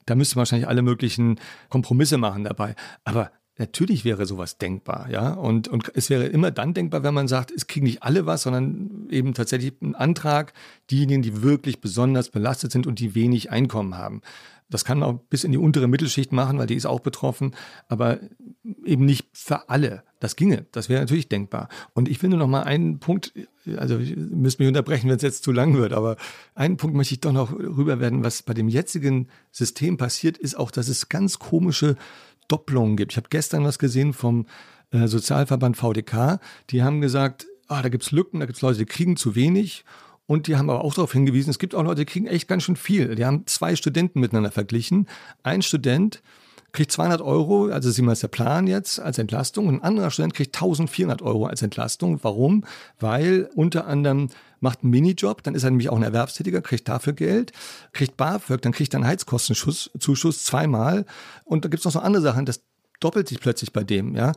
Da müsste man wahrscheinlich alle möglichen Kompromisse machen dabei. Aber Natürlich wäre sowas denkbar, ja. Und, und es wäre immer dann denkbar, wenn man sagt, es kriegen nicht alle was, sondern eben tatsächlich ein Antrag, diejenigen, die wirklich besonders belastet sind und die wenig Einkommen haben. Das kann man auch bis in die untere Mittelschicht machen, weil die ist auch betroffen, aber eben nicht für alle. Das ginge, das wäre natürlich denkbar. Und ich finde noch mal einen Punkt, also ich müsste mich unterbrechen, wenn es jetzt zu lang wird, aber einen Punkt möchte ich doch noch rüber werden, was bei dem jetzigen System passiert, ist auch, dass es ganz komische Doppelungen gibt. Ich habe gestern was gesehen vom äh, Sozialverband VDK, die haben gesagt, ah, da gibt es Lücken, da gibt es Leute, die kriegen zu wenig und die haben aber auch darauf hingewiesen, es gibt auch Leute, die kriegen echt ganz schön viel. Die haben zwei Studenten miteinander verglichen. Ein Student kriegt 200 Euro, also ist der Plan jetzt als Entlastung. Und ein anderer Student kriegt 1400 Euro als Entlastung. Warum? Weil unter anderem macht einen Minijob, dann ist er nämlich auch ein Erwerbstätiger, kriegt dafür Geld, kriegt BAföG, dann kriegt er einen Heizkostenzuschuss zweimal. Und da gibt es noch so andere Sachen, das doppelt sich plötzlich bei dem, ja.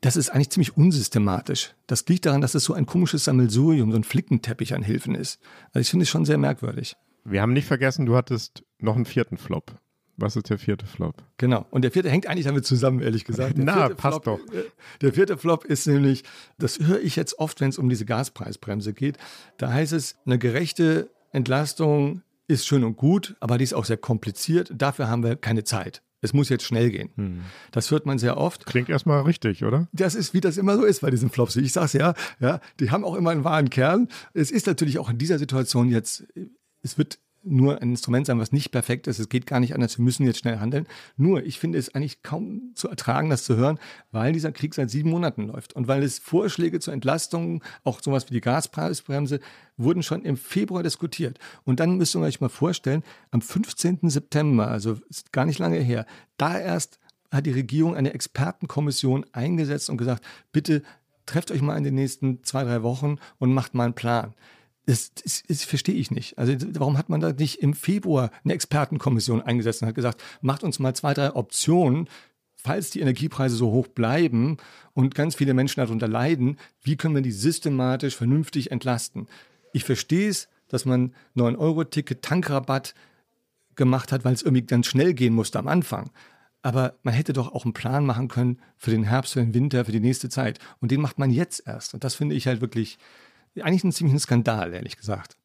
Das ist eigentlich ziemlich unsystematisch. Das liegt daran, dass es so ein komisches Sammelsurium, so ein Flickenteppich an Hilfen ist. Also ich finde es schon sehr merkwürdig. Wir haben nicht vergessen, du hattest noch einen vierten Flop. Was ist der vierte Flop? Genau. Und der vierte hängt eigentlich damit zusammen, ehrlich gesagt. Der Na, passt Flop, doch. äh, Der vierte Flop ist nämlich, das höre ich jetzt oft, wenn es um diese Gaspreisbremse geht. Da heißt es, eine gerechte Entlastung ist schön und gut, aber die ist auch sehr kompliziert. Dafür haben wir keine Zeit. Es muss jetzt schnell gehen. Hm. Das hört man sehr oft. Klingt erstmal richtig, oder? Das ist, wie das immer so ist bei diesen Flops. Ich sag's ja, ja, die haben auch immer einen wahren Kern. Es ist natürlich auch in dieser Situation jetzt, es wird nur ein Instrument sein, was nicht perfekt ist. Es geht gar nicht anders. Wir müssen jetzt schnell handeln. Nur, ich finde es eigentlich kaum zu ertragen, das zu hören, weil dieser Krieg seit sieben Monaten läuft und weil es Vorschläge zur Entlastung, auch sowas wie die Gaspreisbremse, wurden schon im Februar diskutiert. Und dann müsst ihr euch mal vorstellen, am 15. September, also gar nicht lange her, da erst hat die Regierung eine Expertenkommission eingesetzt und gesagt, bitte trefft euch mal in den nächsten zwei, drei Wochen und macht mal einen Plan. Das, das, das verstehe ich nicht. Also warum hat man da nicht im Februar eine Expertenkommission eingesetzt und hat gesagt, macht uns mal zwei, drei Optionen, falls die Energiepreise so hoch bleiben und ganz viele Menschen darunter leiden, wie können wir die systematisch vernünftig entlasten? Ich verstehe es, dass man 9-Euro-Ticket, Tankrabatt gemacht hat, weil es irgendwie ganz schnell gehen musste am Anfang. Aber man hätte doch auch einen Plan machen können für den Herbst, für den Winter, für die nächste Zeit. Und den macht man jetzt erst. Und das finde ich halt wirklich eigentlich ein ziemlichen Skandal, ehrlich gesagt.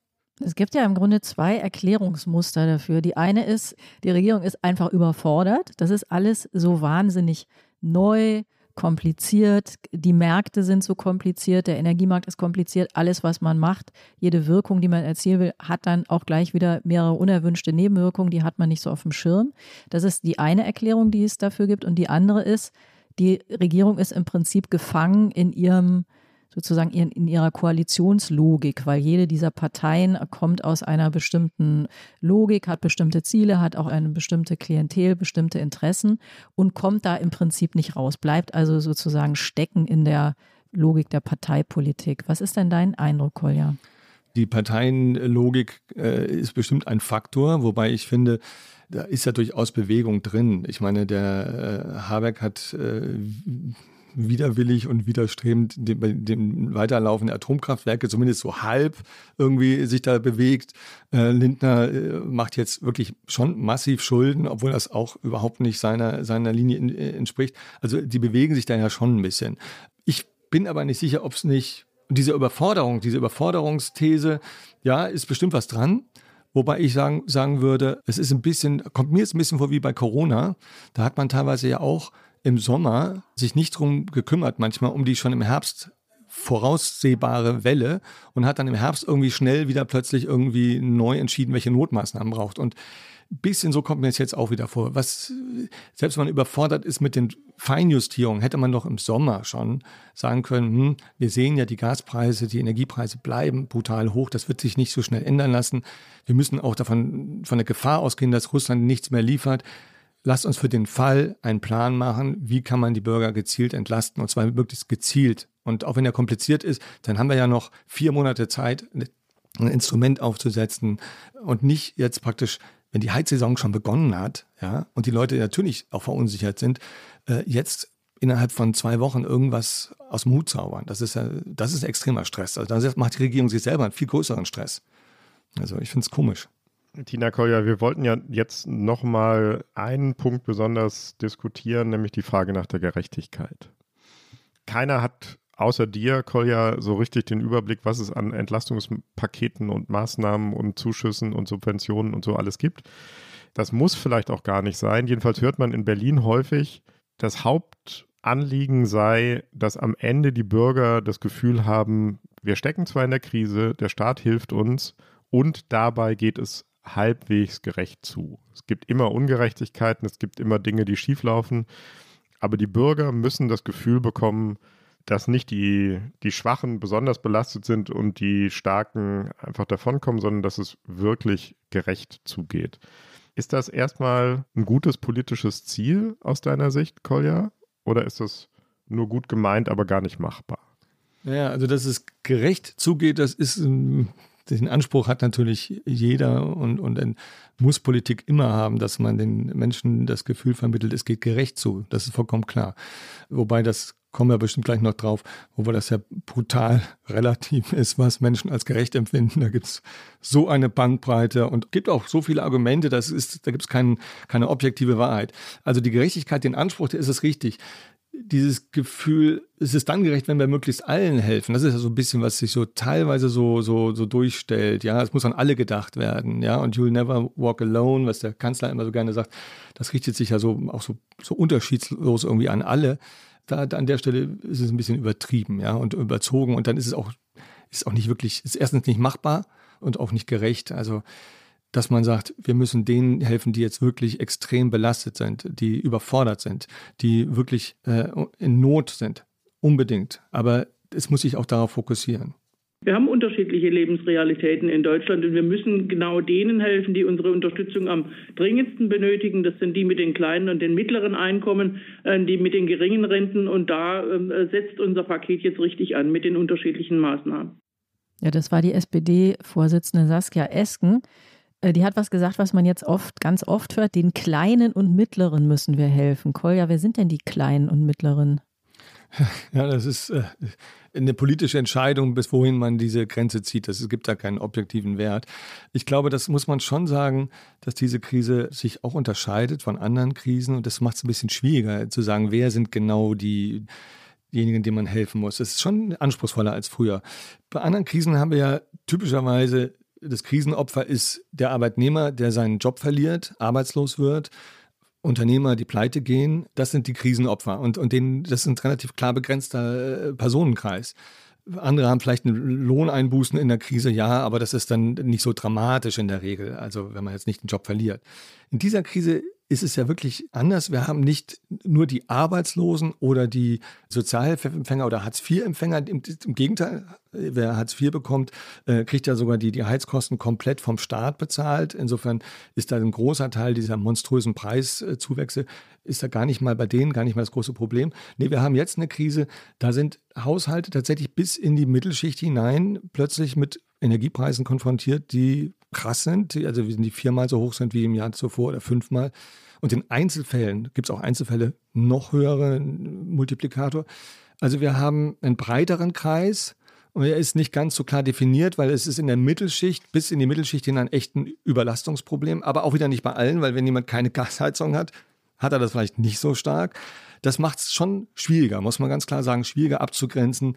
Es gibt ja im Grunde zwei Erklärungsmuster dafür. Die eine ist, die Regierung ist einfach überfordert. Das ist alles so wahnsinnig neu, kompliziert. Die Märkte sind so kompliziert, der Energiemarkt ist kompliziert. Alles, was man macht, jede Wirkung, die man erzielen will, hat dann auch gleich wieder mehrere unerwünschte Nebenwirkungen. Die hat man nicht so auf dem Schirm. Das ist die eine Erklärung, die es dafür gibt. Und die andere ist, die Regierung ist im Prinzip gefangen in ihrem sozusagen in, in ihrer Koalitionslogik, weil jede dieser Parteien kommt aus einer bestimmten Logik, hat bestimmte Ziele, hat auch eine bestimmte Klientel, bestimmte Interessen und kommt da im Prinzip nicht raus, bleibt also sozusagen stecken in der Logik der Parteipolitik. Was ist denn dein Eindruck, Kolja? Die Parteienlogik äh, ist bestimmt ein Faktor, wobei ich finde, da ist ja durchaus Bewegung drin. Ich meine, der äh, Habeck hat äh, widerwillig und widerstrebend dem, dem Weiterlaufen der Atomkraftwerke zumindest so halb irgendwie sich da bewegt. Äh, Lindner äh, macht jetzt wirklich schon massiv Schulden, obwohl das auch überhaupt nicht seiner, seiner Linie in, äh, entspricht. Also die bewegen sich da ja schon ein bisschen. Ich bin aber nicht sicher, ob es nicht diese Überforderung, diese Überforderungsthese, ja, ist bestimmt was dran. Wobei ich sagen, sagen würde, es ist ein bisschen, kommt mir jetzt ein bisschen vor wie bei Corona. Da hat man teilweise ja auch im Sommer sich nicht drum gekümmert, manchmal um die schon im Herbst voraussehbare Welle und hat dann im Herbst irgendwie schnell wieder plötzlich irgendwie neu entschieden, welche Notmaßnahmen braucht. Und ein bisschen so kommt mir es jetzt auch wieder vor. Was, selbst wenn man überfordert ist mit den Feinjustierungen, hätte man doch im Sommer schon sagen können, hm, wir sehen ja die Gaspreise, die Energiepreise bleiben brutal hoch, das wird sich nicht so schnell ändern lassen. Wir müssen auch davon, von der Gefahr ausgehen, dass Russland nichts mehr liefert lasst uns für den Fall einen Plan machen, wie kann man die Bürger gezielt entlasten und zwar möglichst gezielt. Und auch wenn er kompliziert ist, dann haben wir ja noch vier Monate Zeit, ein Instrument aufzusetzen und nicht jetzt praktisch, wenn die Heizsaison schon begonnen hat, ja, und die Leute natürlich auch verunsichert sind, äh, jetzt innerhalb von zwei Wochen irgendwas aus dem Hut zaubern. Das ist ja, das ist extremer Stress. Also da macht die Regierung sich selber einen viel größeren Stress. Also ich finde es komisch. Tina Kolja, wir wollten ja jetzt nochmal einen Punkt besonders diskutieren, nämlich die Frage nach der Gerechtigkeit. Keiner hat außer dir, Kolja, so richtig den Überblick, was es an Entlastungspaketen und Maßnahmen und Zuschüssen und Subventionen und so alles gibt. Das muss vielleicht auch gar nicht sein. Jedenfalls hört man in Berlin häufig, das Hauptanliegen sei, dass am Ende die Bürger das Gefühl haben, wir stecken zwar in der Krise, der Staat hilft uns und dabei geht es halbwegs gerecht zu. Es gibt immer Ungerechtigkeiten, es gibt immer Dinge, die schieflaufen, aber die Bürger müssen das Gefühl bekommen, dass nicht die, die Schwachen besonders belastet sind und die Starken einfach davonkommen, sondern dass es wirklich gerecht zugeht. Ist das erstmal ein gutes politisches Ziel aus deiner Sicht, Kolja? Oder ist das nur gut gemeint, aber gar nicht machbar? Naja, also dass es gerecht zugeht, das ist ein Den Anspruch hat natürlich jeder und, und muss Politik immer haben, dass man den Menschen das Gefühl vermittelt, es geht gerecht zu. Das ist vollkommen klar. Wobei das kommen wir bestimmt gleich noch drauf, wobei das ja brutal relativ ist, was Menschen als gerecht empfinden. Da gibt es so eine Bandbreite und gibt auch so viele Argumente, das ist, da gibt es kein, keine objektive Wahrheit. Also die Gerechtigkeit, den Anspruch, der ist es richtig dieses Gefühl, es ist dann gerecht, wenn wir möglichst allen helfen. Das ist ja so ein bisschen, was sich so teilweise so, so, so durchstellt. Ja, es muss an alle gedacht werden. Ja, und you'll never walk alone, was der Kanzler immer so gerne sagt, das richtet sich ja so auch so, so unterschiedslos irgendwie an alle. Da, da an der Stelle ist es ein bisschen übertrieben, ja, und überzogen. Und dann ist es auch, ist auch nicht wirklich, ist erstens nicht machbar und auch nicht gerecht. Also, dass man sagt, wir müssen denen helfen, die jetzt wirklich extrem belastet sind, die überfordert sind, die wirklich äh, in Not sind. Unbedingt. Aber es muss sich auch darauf fokussieren. Wir haben unterschiedliche Lebensrealitäten in Deutschland und wir müssen genau denen helfen, die unsere Unterstützung am dringendsten benötigen. Das sind die mit den kleinen und den mittleren Einkommen, äh, die mit den geringen Renten. Und da ähm, setzt unser Paket jetzt richtig an mit den unterschiedlichen Maßnahmen. Ja, das war die SPD-Vorsitzende Saskia Esken. Äh, die hat was gesagt, was man jetzt oft, ganz oft hört. Den Kleinen und Mittleren müssen wir helfen. Kolja, wer sind denn die Kleinen und Mittleren? Ja, das ist äh, eine politische Entscheidung, bis wohin man diese Grenze zieht. Es gibt da keinen objektiven Wert. Ich glaube, das muss man schon sagen, dass diese Krise sich auch unterscheidet von anderen Krisen und das macht es ein bisschen schwieriger zu sagen, wer sind genau die diejenigen, denen man helfen muss. Es ist schon anspruchsvoller als früher. Bei anderen Krisen haben wir ja typischerweise das Krisenopfer ist der Arbeitnehmer, der seinen Job verliert, arbeitslos wird. Unternehmer, die pleite gehen, das sind die Krisenopfer. Und, und denen, das ist ein relativ klar begrenzter äh, Personenkreis. Andere haben vielleicht Lohneinbußen in der Krise, ja, aber das ist dann nicht so dramatisch in der Regel, also wenn man jetzt nicht den Job verliert. In dieser Krise ist es ja wirklich anders. Wir haben nicht nur die Arbeitslosen oder die Sozialhilfeempfänger oder Hartz-IV-Empfänger. Im, Im, Gegenteil, wer Hartz IV bekommt, äh, kriegt ja sogar die, die Heizkosten komplett vom Staat bezahlt. Insofern ist da ein großer Teil dieser monströsen Preiszuwächse, ist da gar nicht mal bei denen gar nicht mal das große Problem. Nee, wir haben jetzt eine Krise, da sind Haushalte tatsächlich bis in die Mittelschicht hinein plötzlich mit Energiepreisen konfrontiert, die krass sind, also die viermal so hoch sind wie im Jahr zuvor oder fünfmal. Und in Einzelfällen gibt es auch Einzelfälle noch höheren Multiplikator. Also wir haben einen breiteren Kreis und er ist nicht ganz so klar definiert, weil es ist in der Mittelschicht bis in die Mittelschicht hinein echt ein Überlastungsproblem, aber auch wieder nicht bei allen, weil wenn jemand keine Gasheizung hat, hat er das vielleicht nicht so stark. Das macht es schon schwieriger, muss man ganz klar sagen, schwieriger abzugrenzen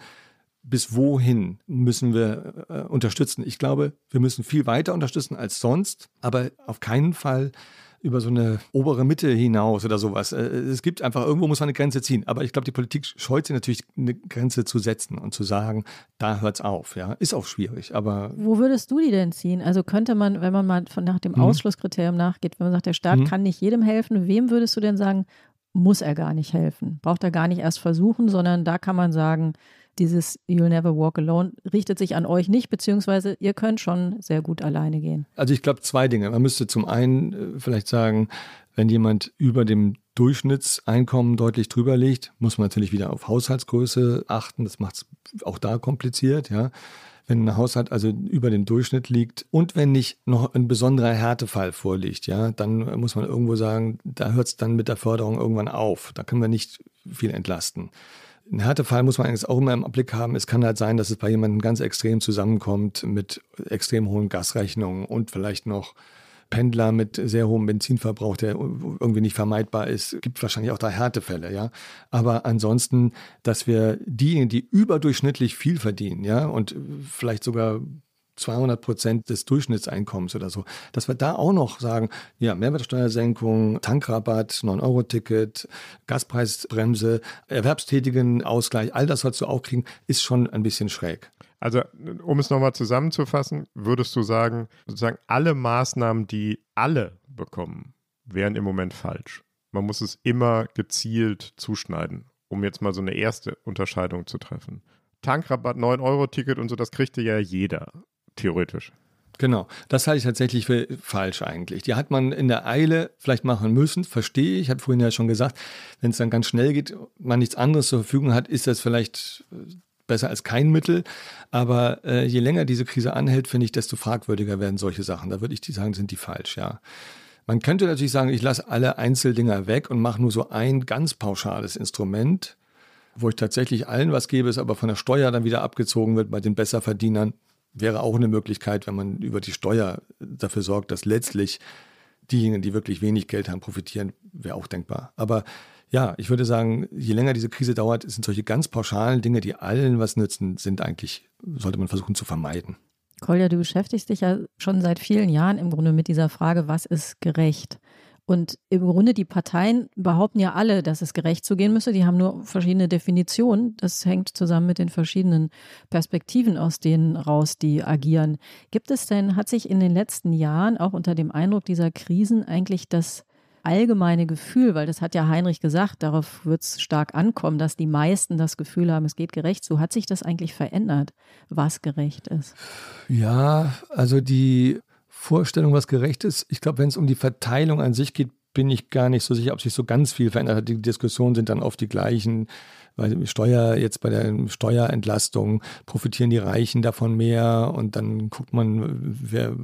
bis wohin müssen wir äh, unterstützen? Ich glaube, wir müssen viel weiter unterstützen als sonst, aber auf keinen Fall über so eine obere Mitte hinaus oder sowas. Äh, es gibt einfach, irgendwo muss man eine Grenze ziehen. Aber ich glaube, die Politik scheut sich natürlich, eine Grenze zu setzen und zu sagen, da hört es auf. Ja, ist auch schwierig. Aber Wo würdest du die denn ziehen? Also könnte man, wenn man mal von nach dem mhm. Ausschlusskriterium nachgeht, wenn man sagt, der Staat mhm. kann nicht jedem helfen, wem würdest du denn sagen, muss er gar nicht helfen? Braucht er gar nicht erst versuchen, sondern da kann man sagen, dieses You'll Never Walk Alone richtet sich an euch nicht, beziehungsweise ihr könnt schon sehr gut alleine gehen. Also ich glaube zwei Dinge. Man müsste zum einen äh, vielleicht sagen, wenn jemand über dem Durchschnittseinkommen deutlich drüber liegt, muss man natürlich wieder auf Haushaltsgröße achten. Das macht es auch da kompliziert, ja. Wenn ein Haushalt also über dem Durchschnitt liegt und wenn nicht noch ein besonderer Härtefall vorliegt, ja, dann muss man irgendwo sagen, da hört es dann mit der Förderung irgendwann auf. Da können wir nicht viel entlasten. Ein Härtefall muss man eigentlich auch immer im Blick haben. Es kann halt sein, dass es bei jemandem ganz extrem zusammenkommt mit extrem hohen Gasrechnungen und vielleicht noch Pendler mit sehr hohem Benzinverbrauch, der irgendwie nicht vermeidbar ist. Es gibt wahrscheinlich auch da Härtefälle, ja. Aber ansonsten, dass wir diejenigen, die überdurchschnittlich viel verdienen, ja, und vielleicht sogar 200 Prozent des Durchschnittseinkommens oder so, dass wir da auch noch sagen, ja, Mehrwertsteuersenkung, Tankrabatt, 9-Euro-Ticket, Gaspreisbremse, erwerbstätigen Ausgleich, all das sollst du auch kriegen, ist schon ein bisschen schräg. Also, um es nochmal zusammenzufassen, würdest du sagen, sozusagen alle Maßnahmen, die alle bekommen, wären im Moment falsch. Man muss es immer gezielt zuschneiden, um jetzt mal so eine erste Unterscheidung zu treffen. Tankrabatt, 9-Euro-Ticket und so, das kriegte ja jeder theoretisch. Genau, das halte ich tatsächlich für falsch eigentlich. Die hat man in der Eile vielleicht machen müssen, verstehe ich. Ich habe vorhin ja schon gesagt, wenn es dann ganz schnell geht, man nichts anderes zur Verfügung hat, ist das vielleicht besser als kein Mittel. Aber äh, je länger diese Krise anhält, finde ich, desto fragwürdiger werden solche Sachen. Da würde ich die sagen, sind die falsch, ja. Man könnte natürlich sagen, ich lasse alle Einzeldinger weg und mache nur so ein ganz pauschales Instrument, wo ich tatsächlich allen was gebe, es aber von der Steuer dann wieder abgezogen wird bei den Besserverdienern. Wäre auch eine Möglichkeit, wenn man über die Steuer dafür sorgt, dass letztlich diejenigen, die wirklich wenig Geld haben, profitieren, wäre auch denkbar. Aber ja, ich würde sagen, je länger diese Krise dauert, sind solche ganz pauschalen Dinge, die allen was nützen, sind eigentlich, sollte man versuchen zu vermeiden. Kolja, du beschäftigst dich ja schon seit vielen Jahren im Grunde mit dieser Frage, was ist gerecht? Und im Grunde die Parteien behaupten ja alle, dass es gerecht zugehen müsse. Die haben nur verschiedene Definitionen. Das hängt zusammen mit den verschiedenen Perspektiven, aus denen raus die agieren. Gibt es denn, hat sich in den letzten Jahren auch unter dem Eindruck dieser Krisen eigentlich das allgemeine Gefühl, weil das hat ja Heinrich gesagt, darauf wird es stark ankommen, dass die meisten das Gefühl haben, es geht gerecht so. Hat sich das eigentlich verändert, was gerecht ist? Ja, also die Vorstellung, was gerecht ist, ich glaube, wenn es um die Verteilung an sich geht, bin ich gar nicht so sicher, ob sich so ganz viel verändert hat. Die Diskussionen sind dann oft die gleichen weil Steuer jetzt bei der Steuerentlastung profitieren die Reichen davon mehr und dann guckt man, wer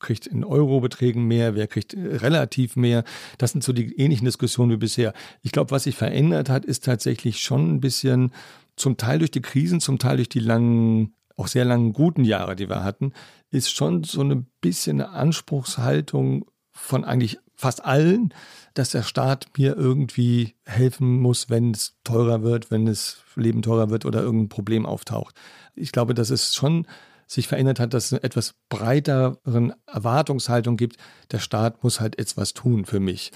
kriegt in Eurobeträgen mehr, wer kriegt relativ mehr. Das sind so die ähnlichen Diskussionen wie bisher. Ich glaube, was sich verändert hat, ist tatsächlich schon ein bisschen zum Teil durch die Krisen, zum Teil durch die langen auch sehr langen guten Jahre, die wir hatten, ist schon so ein bisschen eine Anspruchshaltung von eigentlich fast allen, dass der Staat mir irgendwie helfen muss, wenn es teurer wird, wenn das Leben teurer wird oder irgendein Problem auftaucht. Ich glaube, dass es schon sich verändert hat, dass es eine etwas breiteren Erwartungshaltung gibt. Der Staat muss halt etwas tun für mich.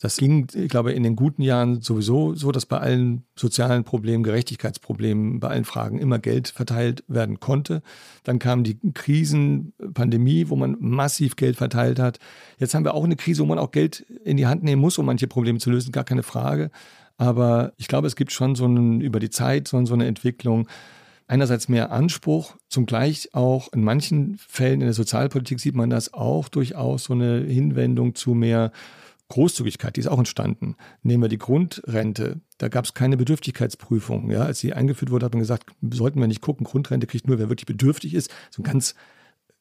Das ging, ich glaube, in den guten Jahren sowieso so, dass bei allen sozialen Problemen, Gerechtigkeitsproblemen, bei allen Fragen immer Geld verteilt werden konnte. Dann kam die Krisen, Pandemie, wo man massiv Geld verteilt hat. Jetzt haben wir auch eine Krise, wo man auch Geld in die Hand nehmen muss, um manche Probleme zu lösen, gar keine Frage. Aber ich glaube, es gibt schon so einen, über die Zeit so eine Entwicklung, einerseits mehr Anspruch, zum Gleich auch in manchen Fällen in der Sozialpolitik sieht man das auch durchaus so eine Hinwendung zu mehr Großzügigkeit, die ist auch entstanden. Nehmen wir die Grundrente, da gab es keine Bedürftigkeitsprüfung. Ja? Als sie eingeführt wurde, hat man gesagt, sollten wir nicht gucken, Grundrente kriegt nur, wer wirklich bedürftig ist. So ein ganz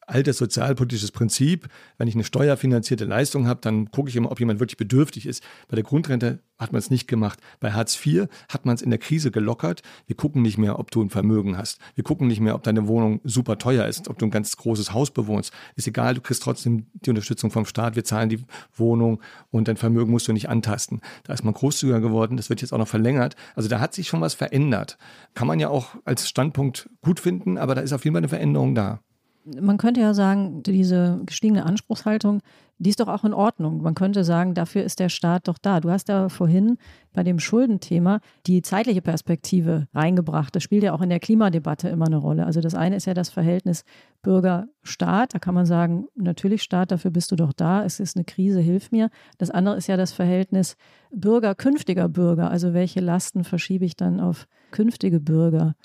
altes sozialpolitisches Prinzip. Wenn ich eine steuerfinanzierte Leistung habe, dann gucke ich immer, ob jemand wirklich bedürftig ist. Bei der Grundrente hat man es nicht gemacht. Bei Hartz IV hat man es in der Krise gelockert. Wir gucken nicht mehr, ob du ein Vermögen hast. Wir gucken nicht mehr, ob deine Wohnung super teuer ist, ob du ein ganz großes Haus bewohnst. Ist egal, du kriegst trotzdem die Unterstützung vom Staat. Wir zahlen die Wohnung und dein Vermögen musst du nicht antasten. Da ist man großzügiger geworden. Das wird jetzt auch noch verlängert. Also da hat sich schon was verändert. Kann man ja auch als Standpunkt gut finden, aber da ist auf jeden Fall eine Veränderung da man könnte ja sagen, diese gestiegene Anspruchshaltung, die ist doch auch in Ordnung. Man könnte sagen, dafür ist der Staat doch da. Du hast ja vorhin bei dem Schuldenthema die zeitliche Perspektive reingebracht. Das spielt ja auch in der Klimadebatte immer eine Rolle. Also das eine ist ja das Verhältnis Bürger-Staat. Da kann man sagen, natürlich Staat, dafür bist du doch da. Es ist eine Krise, hilf mir. Das andere ist ja das Verhältnis Bürger, künftiger Bürger. Also welche Lasten verschiebe ich dann auf künftige Bürger?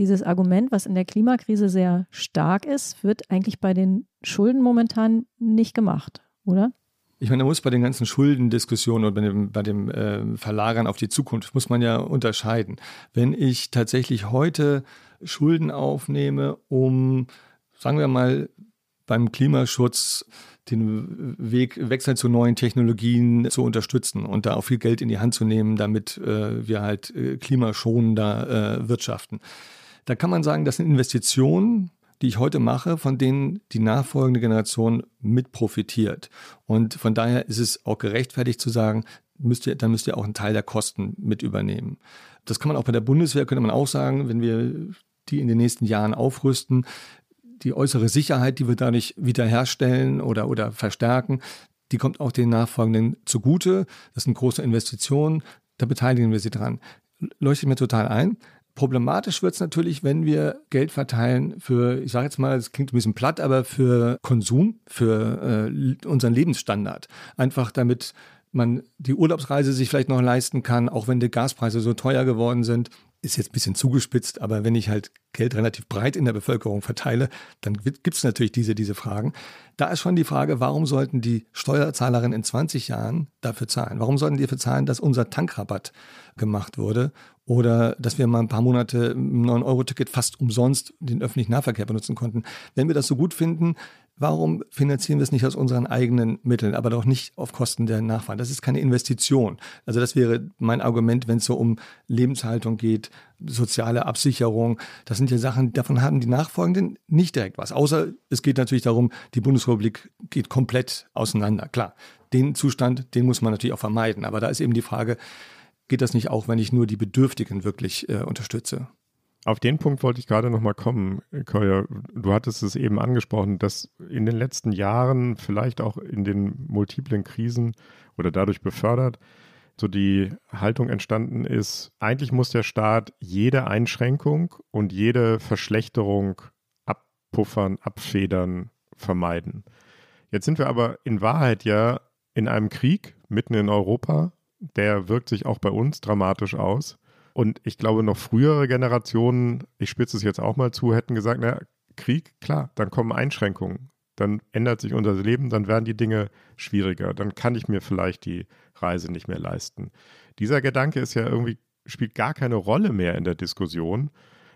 Dieses Argument, was in der Klimakrise sehr stark ist, wird eigentlich bei den Schulden momentan nicht gemacht, oder? Ich meine, da muss bei den ganzen Schuldendiskussionen und bei dem, bei dem äh, Verlagern auf die Zukunft, muss man ja unterscheiden. Wenn ich tatsächlich heute Schulden aufnehme, um, sagen wir mal, beim Klimaschutz den Weg wechseln zu neuen Technologien zu unterstützen und da auch viel Geld in die Hand zu nehmen, damit äh, wir halt äh, klimaschonender äh, wirtschaften da kann man sagen, das sind Investitionen, die ich heute mache, von denen die nachfolgende Generation mit profitiert. Und von daher ist es auch gerechtfertigt zu sagen, müsst ihr, dann müsst ihr auch einen Teil der Kosten mit übernehmen. Das kann man auch bei der Bundeswehr, könnte man auch sagen, wenn wir die in den nächsten Jahren aufrüsten, die äußere Sicherheit, die wir dadurch wiederherstellen oder, oder verstärken, die kommt auch den Nachfolgenden zugute. Das sind große Investitionen, da beteiligen wir sie dran. Leuchtet mir total ein. Problematisch wird es natürlich, wenn wir Geld verteilen für, ich sage jetzt mal, es klingt ein bisschen platt, aber für Konsum, für äh, unseren Lebensstandard. Einfach damit man die Urlaubsreise sich vielleicht noch leisten kann, auch wenn die Gaspreise so teuer geworden sind. Ist jetzt ein bisschen zugespitzt, aber wenn ich halt Geld relativ breit in der Bevölkerung verteile, dann gibt es natürlich diese, diese Fragen. Da ist schon die Frage, warum sollten die Steuerzahlerinnen in 20 Jahren dafür zahlen? Warum sollten die dafür zahlen, dass unser Tankrabatt gemacht wurde oder dass wir mal ein paar Monate im 9-Euro-Ticket fast umsonst den öffentlichen Nahverkehr benutzen konnten. Wenn wir das so gut finden, warum finanzieren wir es nicht aus unseren eigenen Mitteln, aber doch nicht auf Kosten der Nachfahren? Das ist keine Investition. Also das wäre mein Argument, wenn es so um Lebenshaltung geht, soziale Absicherung. Das sind ja Sachen, davon haben die Nachfolgenden nicht direkt was. Außer es geht natürlich darum, die Bundesrepublik geht komplett auseinander. Klar, den Zustand, den muss man natürlich auch vermeiden. Aber da ist eben die Frage, geht das nicht auch, wenn ich nur die Bedürftigen wirklich äh, unterstütze? Auf den Punkt wollte ich gerade noch mal kommen, Kolja. Du hattest es eben angesprochen, dass in den letzten Jahren, vielleicht auch in den multiplen Krisen oder dadurch befördert, so die Haltung entstanden ist, eigentlich muss der Staat jede Einschränkung und jede Verschlechterung abpuffern, abfedern, vermeiden. Jetzt sind wir aber in Wahrheit ja in einem Krieg mitten in Europa, der wirkt sich auch bei uns dramatisch aus. Und ich glaube, noch frühere Generationen, ich spitze es jetzt auch mal zu, hätten gesagt, na, Krieg, klar, dann kommen Einschränkungen. Dann ändert sich unser Leben, dann werden die Dinge schwieriger. Dann kann ich mir vielleicht die Reise nicht mehr leisten. Dieser Gedanke ist ja irgendwie, spielt gar keine Rolle mehr in der Diskussion,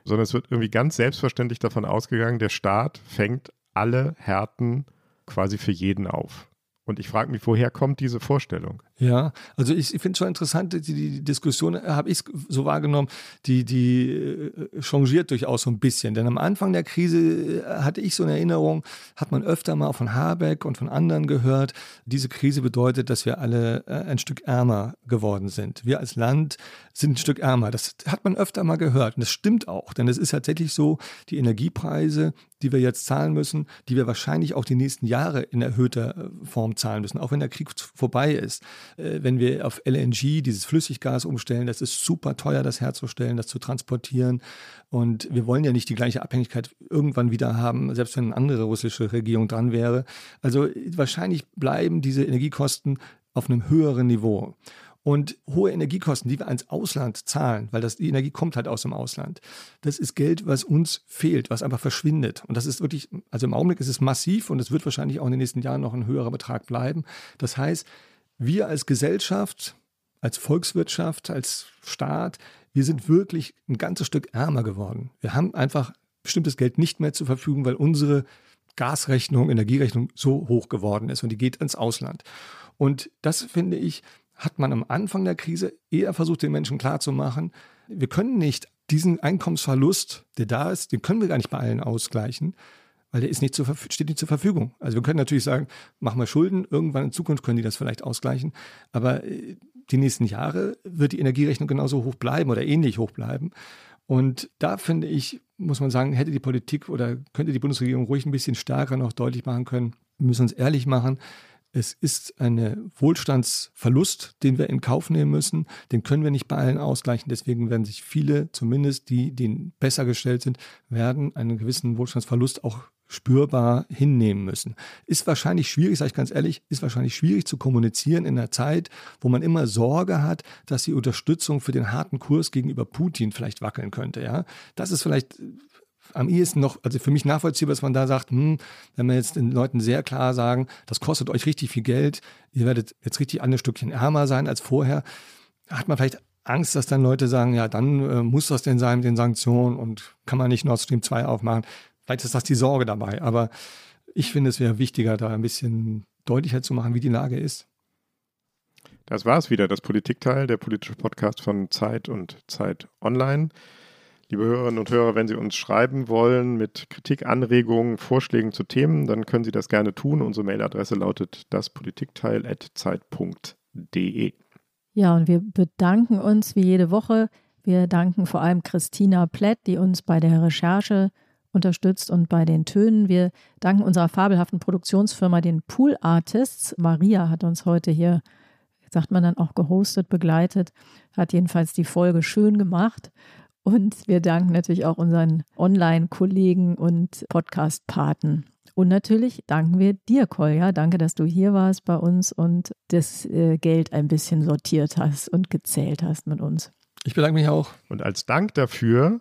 sondern es wird irgendwie ganz selbstverständlich davon ausgegangen, der Staat fängt alle Härten quasi für jeden auf. Und ich frage mich, woher kommt diese Vorstellung? Ja, also ich, ich finde es schon interessant, die, die Diskussion habe ich so wahrgenommen, die, die äh, changiert durchaus so ein bisschen. Denn am Anfang der Krise äh, hatte ich so eine Erinnerung, hat man öfter mal von Habeck und von anderen gehört, diese Krise bedeutet, dass wir alle äh, ein Stück ärmer geworden sind. Wir als Land sind ein Stück ärmer. Das hat man öfter mal gehört. Und das stimmt auch, denn es ist tatsächlich so, die Energiepreise, die wir jetzt zahlen müssen, die wir wahrscheinlich auch die nächsten Jahre in erhöhter Form zahlen müssen, auch wenn der Krieg vorbei ist. Äh, wenn wir auf LNG, dieses Flüssiggas umstellen, das ist super teuer, das herzustellen, das zu transportieren. Und wir wollen ja nicht die gleiche Abhängigkeit irgendwann wieder haben, selbst wenn eine andere russische Regierung dran wäre. Also wahrscheinlich bleiben diese Energiekosten auf einem höheren Niveau. Und hohe Energiekosten, die wir ans Ausland zahlen, weil das, die Energie kommt halt aus dem Ausland, das ist Geld, was uns fehlt, was einfach verschwindet. Und das ist wirklich, also im Augenblick ist es massiv und es wird wahrscheinlich auch in den nächsten Jahren noch ein höherer Betrag bleiben. Das heißt, wir als Gesellschaft, als Volkswirtschaft, als Staat, wir sind wirklich ein ganzes Stück ärmer geworden. Wir haben einfach bestimmtes Geld nicht mehr zur Verfügung, weil unsere Gasrechnung, Energierechnung so hoch geworden ist und die geht ins Ausland. Und das finde ich, hat man am Anfang der Krise eher versucht, den Menschen klarzumachen, wir können nicht diesen Einkommensverlust, der da ist, den können wir gar nicht bei allen ausgleichen, weil der ist nicht zur, steht nicht zur Verfügung. Also wir können natürlich sagen, machen wir Schulden, irgendwann in Zukunft können die das vielleicht ausgleichen, aber äh, die nächsten Jahre wird die Energierechnung genauso hoch bleiben oder ähnlich hoch bleiben. Und da finde ich, muss man sagen, hätte die Politik oder könnte die Bundesregierung ruhig ein bisschen stärker noch deutlich machen können, wir müssen uns ehrlich machen, es ist ein Wohlstandsverlust, den wir in Kauf nehmen müssen. Den können wir nicht bei allen ausgleichen. Deswegen werden sich viele, zumindest die, die besser gestellt sind, werden einen gewissen Wohlstandsverlust auch spürbar hinnehmen müssen. Ist wahrscheinlich schwierig, sage ich ganz ehrlich, ist wahrscheinlich schwierig zu kommunizieren in einer Zeit, wo man immer Sorge hat, dass die Unterstützung für den harten Kurs gegenüber Putin vielleicht wackeln könnte. Ja? Das ist vielleicht am ehesten noch, also für mich nachvollziehbar, dass man da sagt, hm, wenn wir jetzt den Leuten sehr klar sagen, das kostet euch richtig viel Geld, ihr werdet jetzt richtig ein Stückchen ärmer sein als vorher, hat man vielleicht Angst, dass dann Leute sagen, ja, dann äh, muss das denn sein mit den Sanktionen und kann man nicht Nord Stream 2 aufmachen. Vielleicht ist das die Sorge dabei, aber ich finde, es wäre wichtiger, da ein bisschen deutlicher zu machen, wie die Lage ist. Das war es wieder, das Politikteil, der politische Podcast von Zeit und Zeit Online. Liebe Hörerinnen und Hörer, wenn Sie uns schreiben wollen mit Kritik, Anregungen, Vorschlägen zu Themen, dann können Sie das gerne tun. Unsere Mailadresse lautet daspolitikteil.zeit.de. Ja, und wir bedanken uns wie jede Woche. Wir danken vor allem Christina Plett, die uns bei der Recherche unterstützt und bei den Tönen. Wir danken unserer fabelhaften Produktionsfirma, den Pool Artists. Maria hat uns heute hier, sagt man dann auch gehostet, begleitet, hat jedenfalls die Folge schön gemacht. Und wir danken natürlich auch unseren Online-Kollegen und Podcast-Paten. Und natürlich danken wir dir, Kolja. Danke, dass du hier warst bei uns und das äh, Geld ein bisschen sortiert hast und gezählt hast mit uns. Ich bedanke mich auch. Und als Dank dafür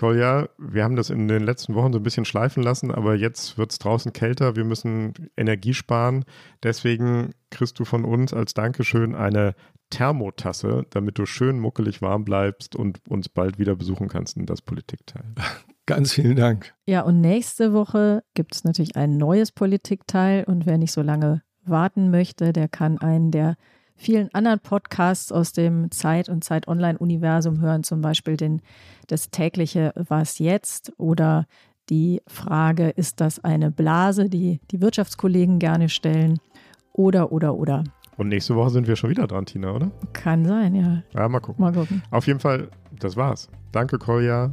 Kolja, wir haben das in den letzten Wochen so ein bisschen schleifen lassen, aber jetzt wird es draußen kälter. Wir müssen Energie sparen. Deswegen kriegst du von uns als Dankeschön eine Thermotasse, damit du schön muckelig warm bleibst und uns bald wieder besuchen kannst in das Politikteil. Ganz vielen Dank. Ja, und nächste Woche gibt es natürlich ein neues Politikteil und wer nicht so lange warten möchte, der kann einen der vielen anderen Podcasts aus dem Zeit- und Zeit-Online-Universum hören, zum Beispiel den, das tägliche Was jetzt oder die Frage, ist das eine Blase, die die Wirtschaftskollegen gerne stellen oder, oder, oder. Und nächste Woche sind wir schon wieder dran, Tina, oder? Kann sein, ja. Ja, mal gucken. Mal gucken. Auf jeden Fall, das war's. Danke, Kolja.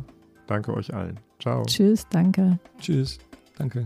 Danke euch allen. Ciao. Tschüss, danke. Tschüss, danke.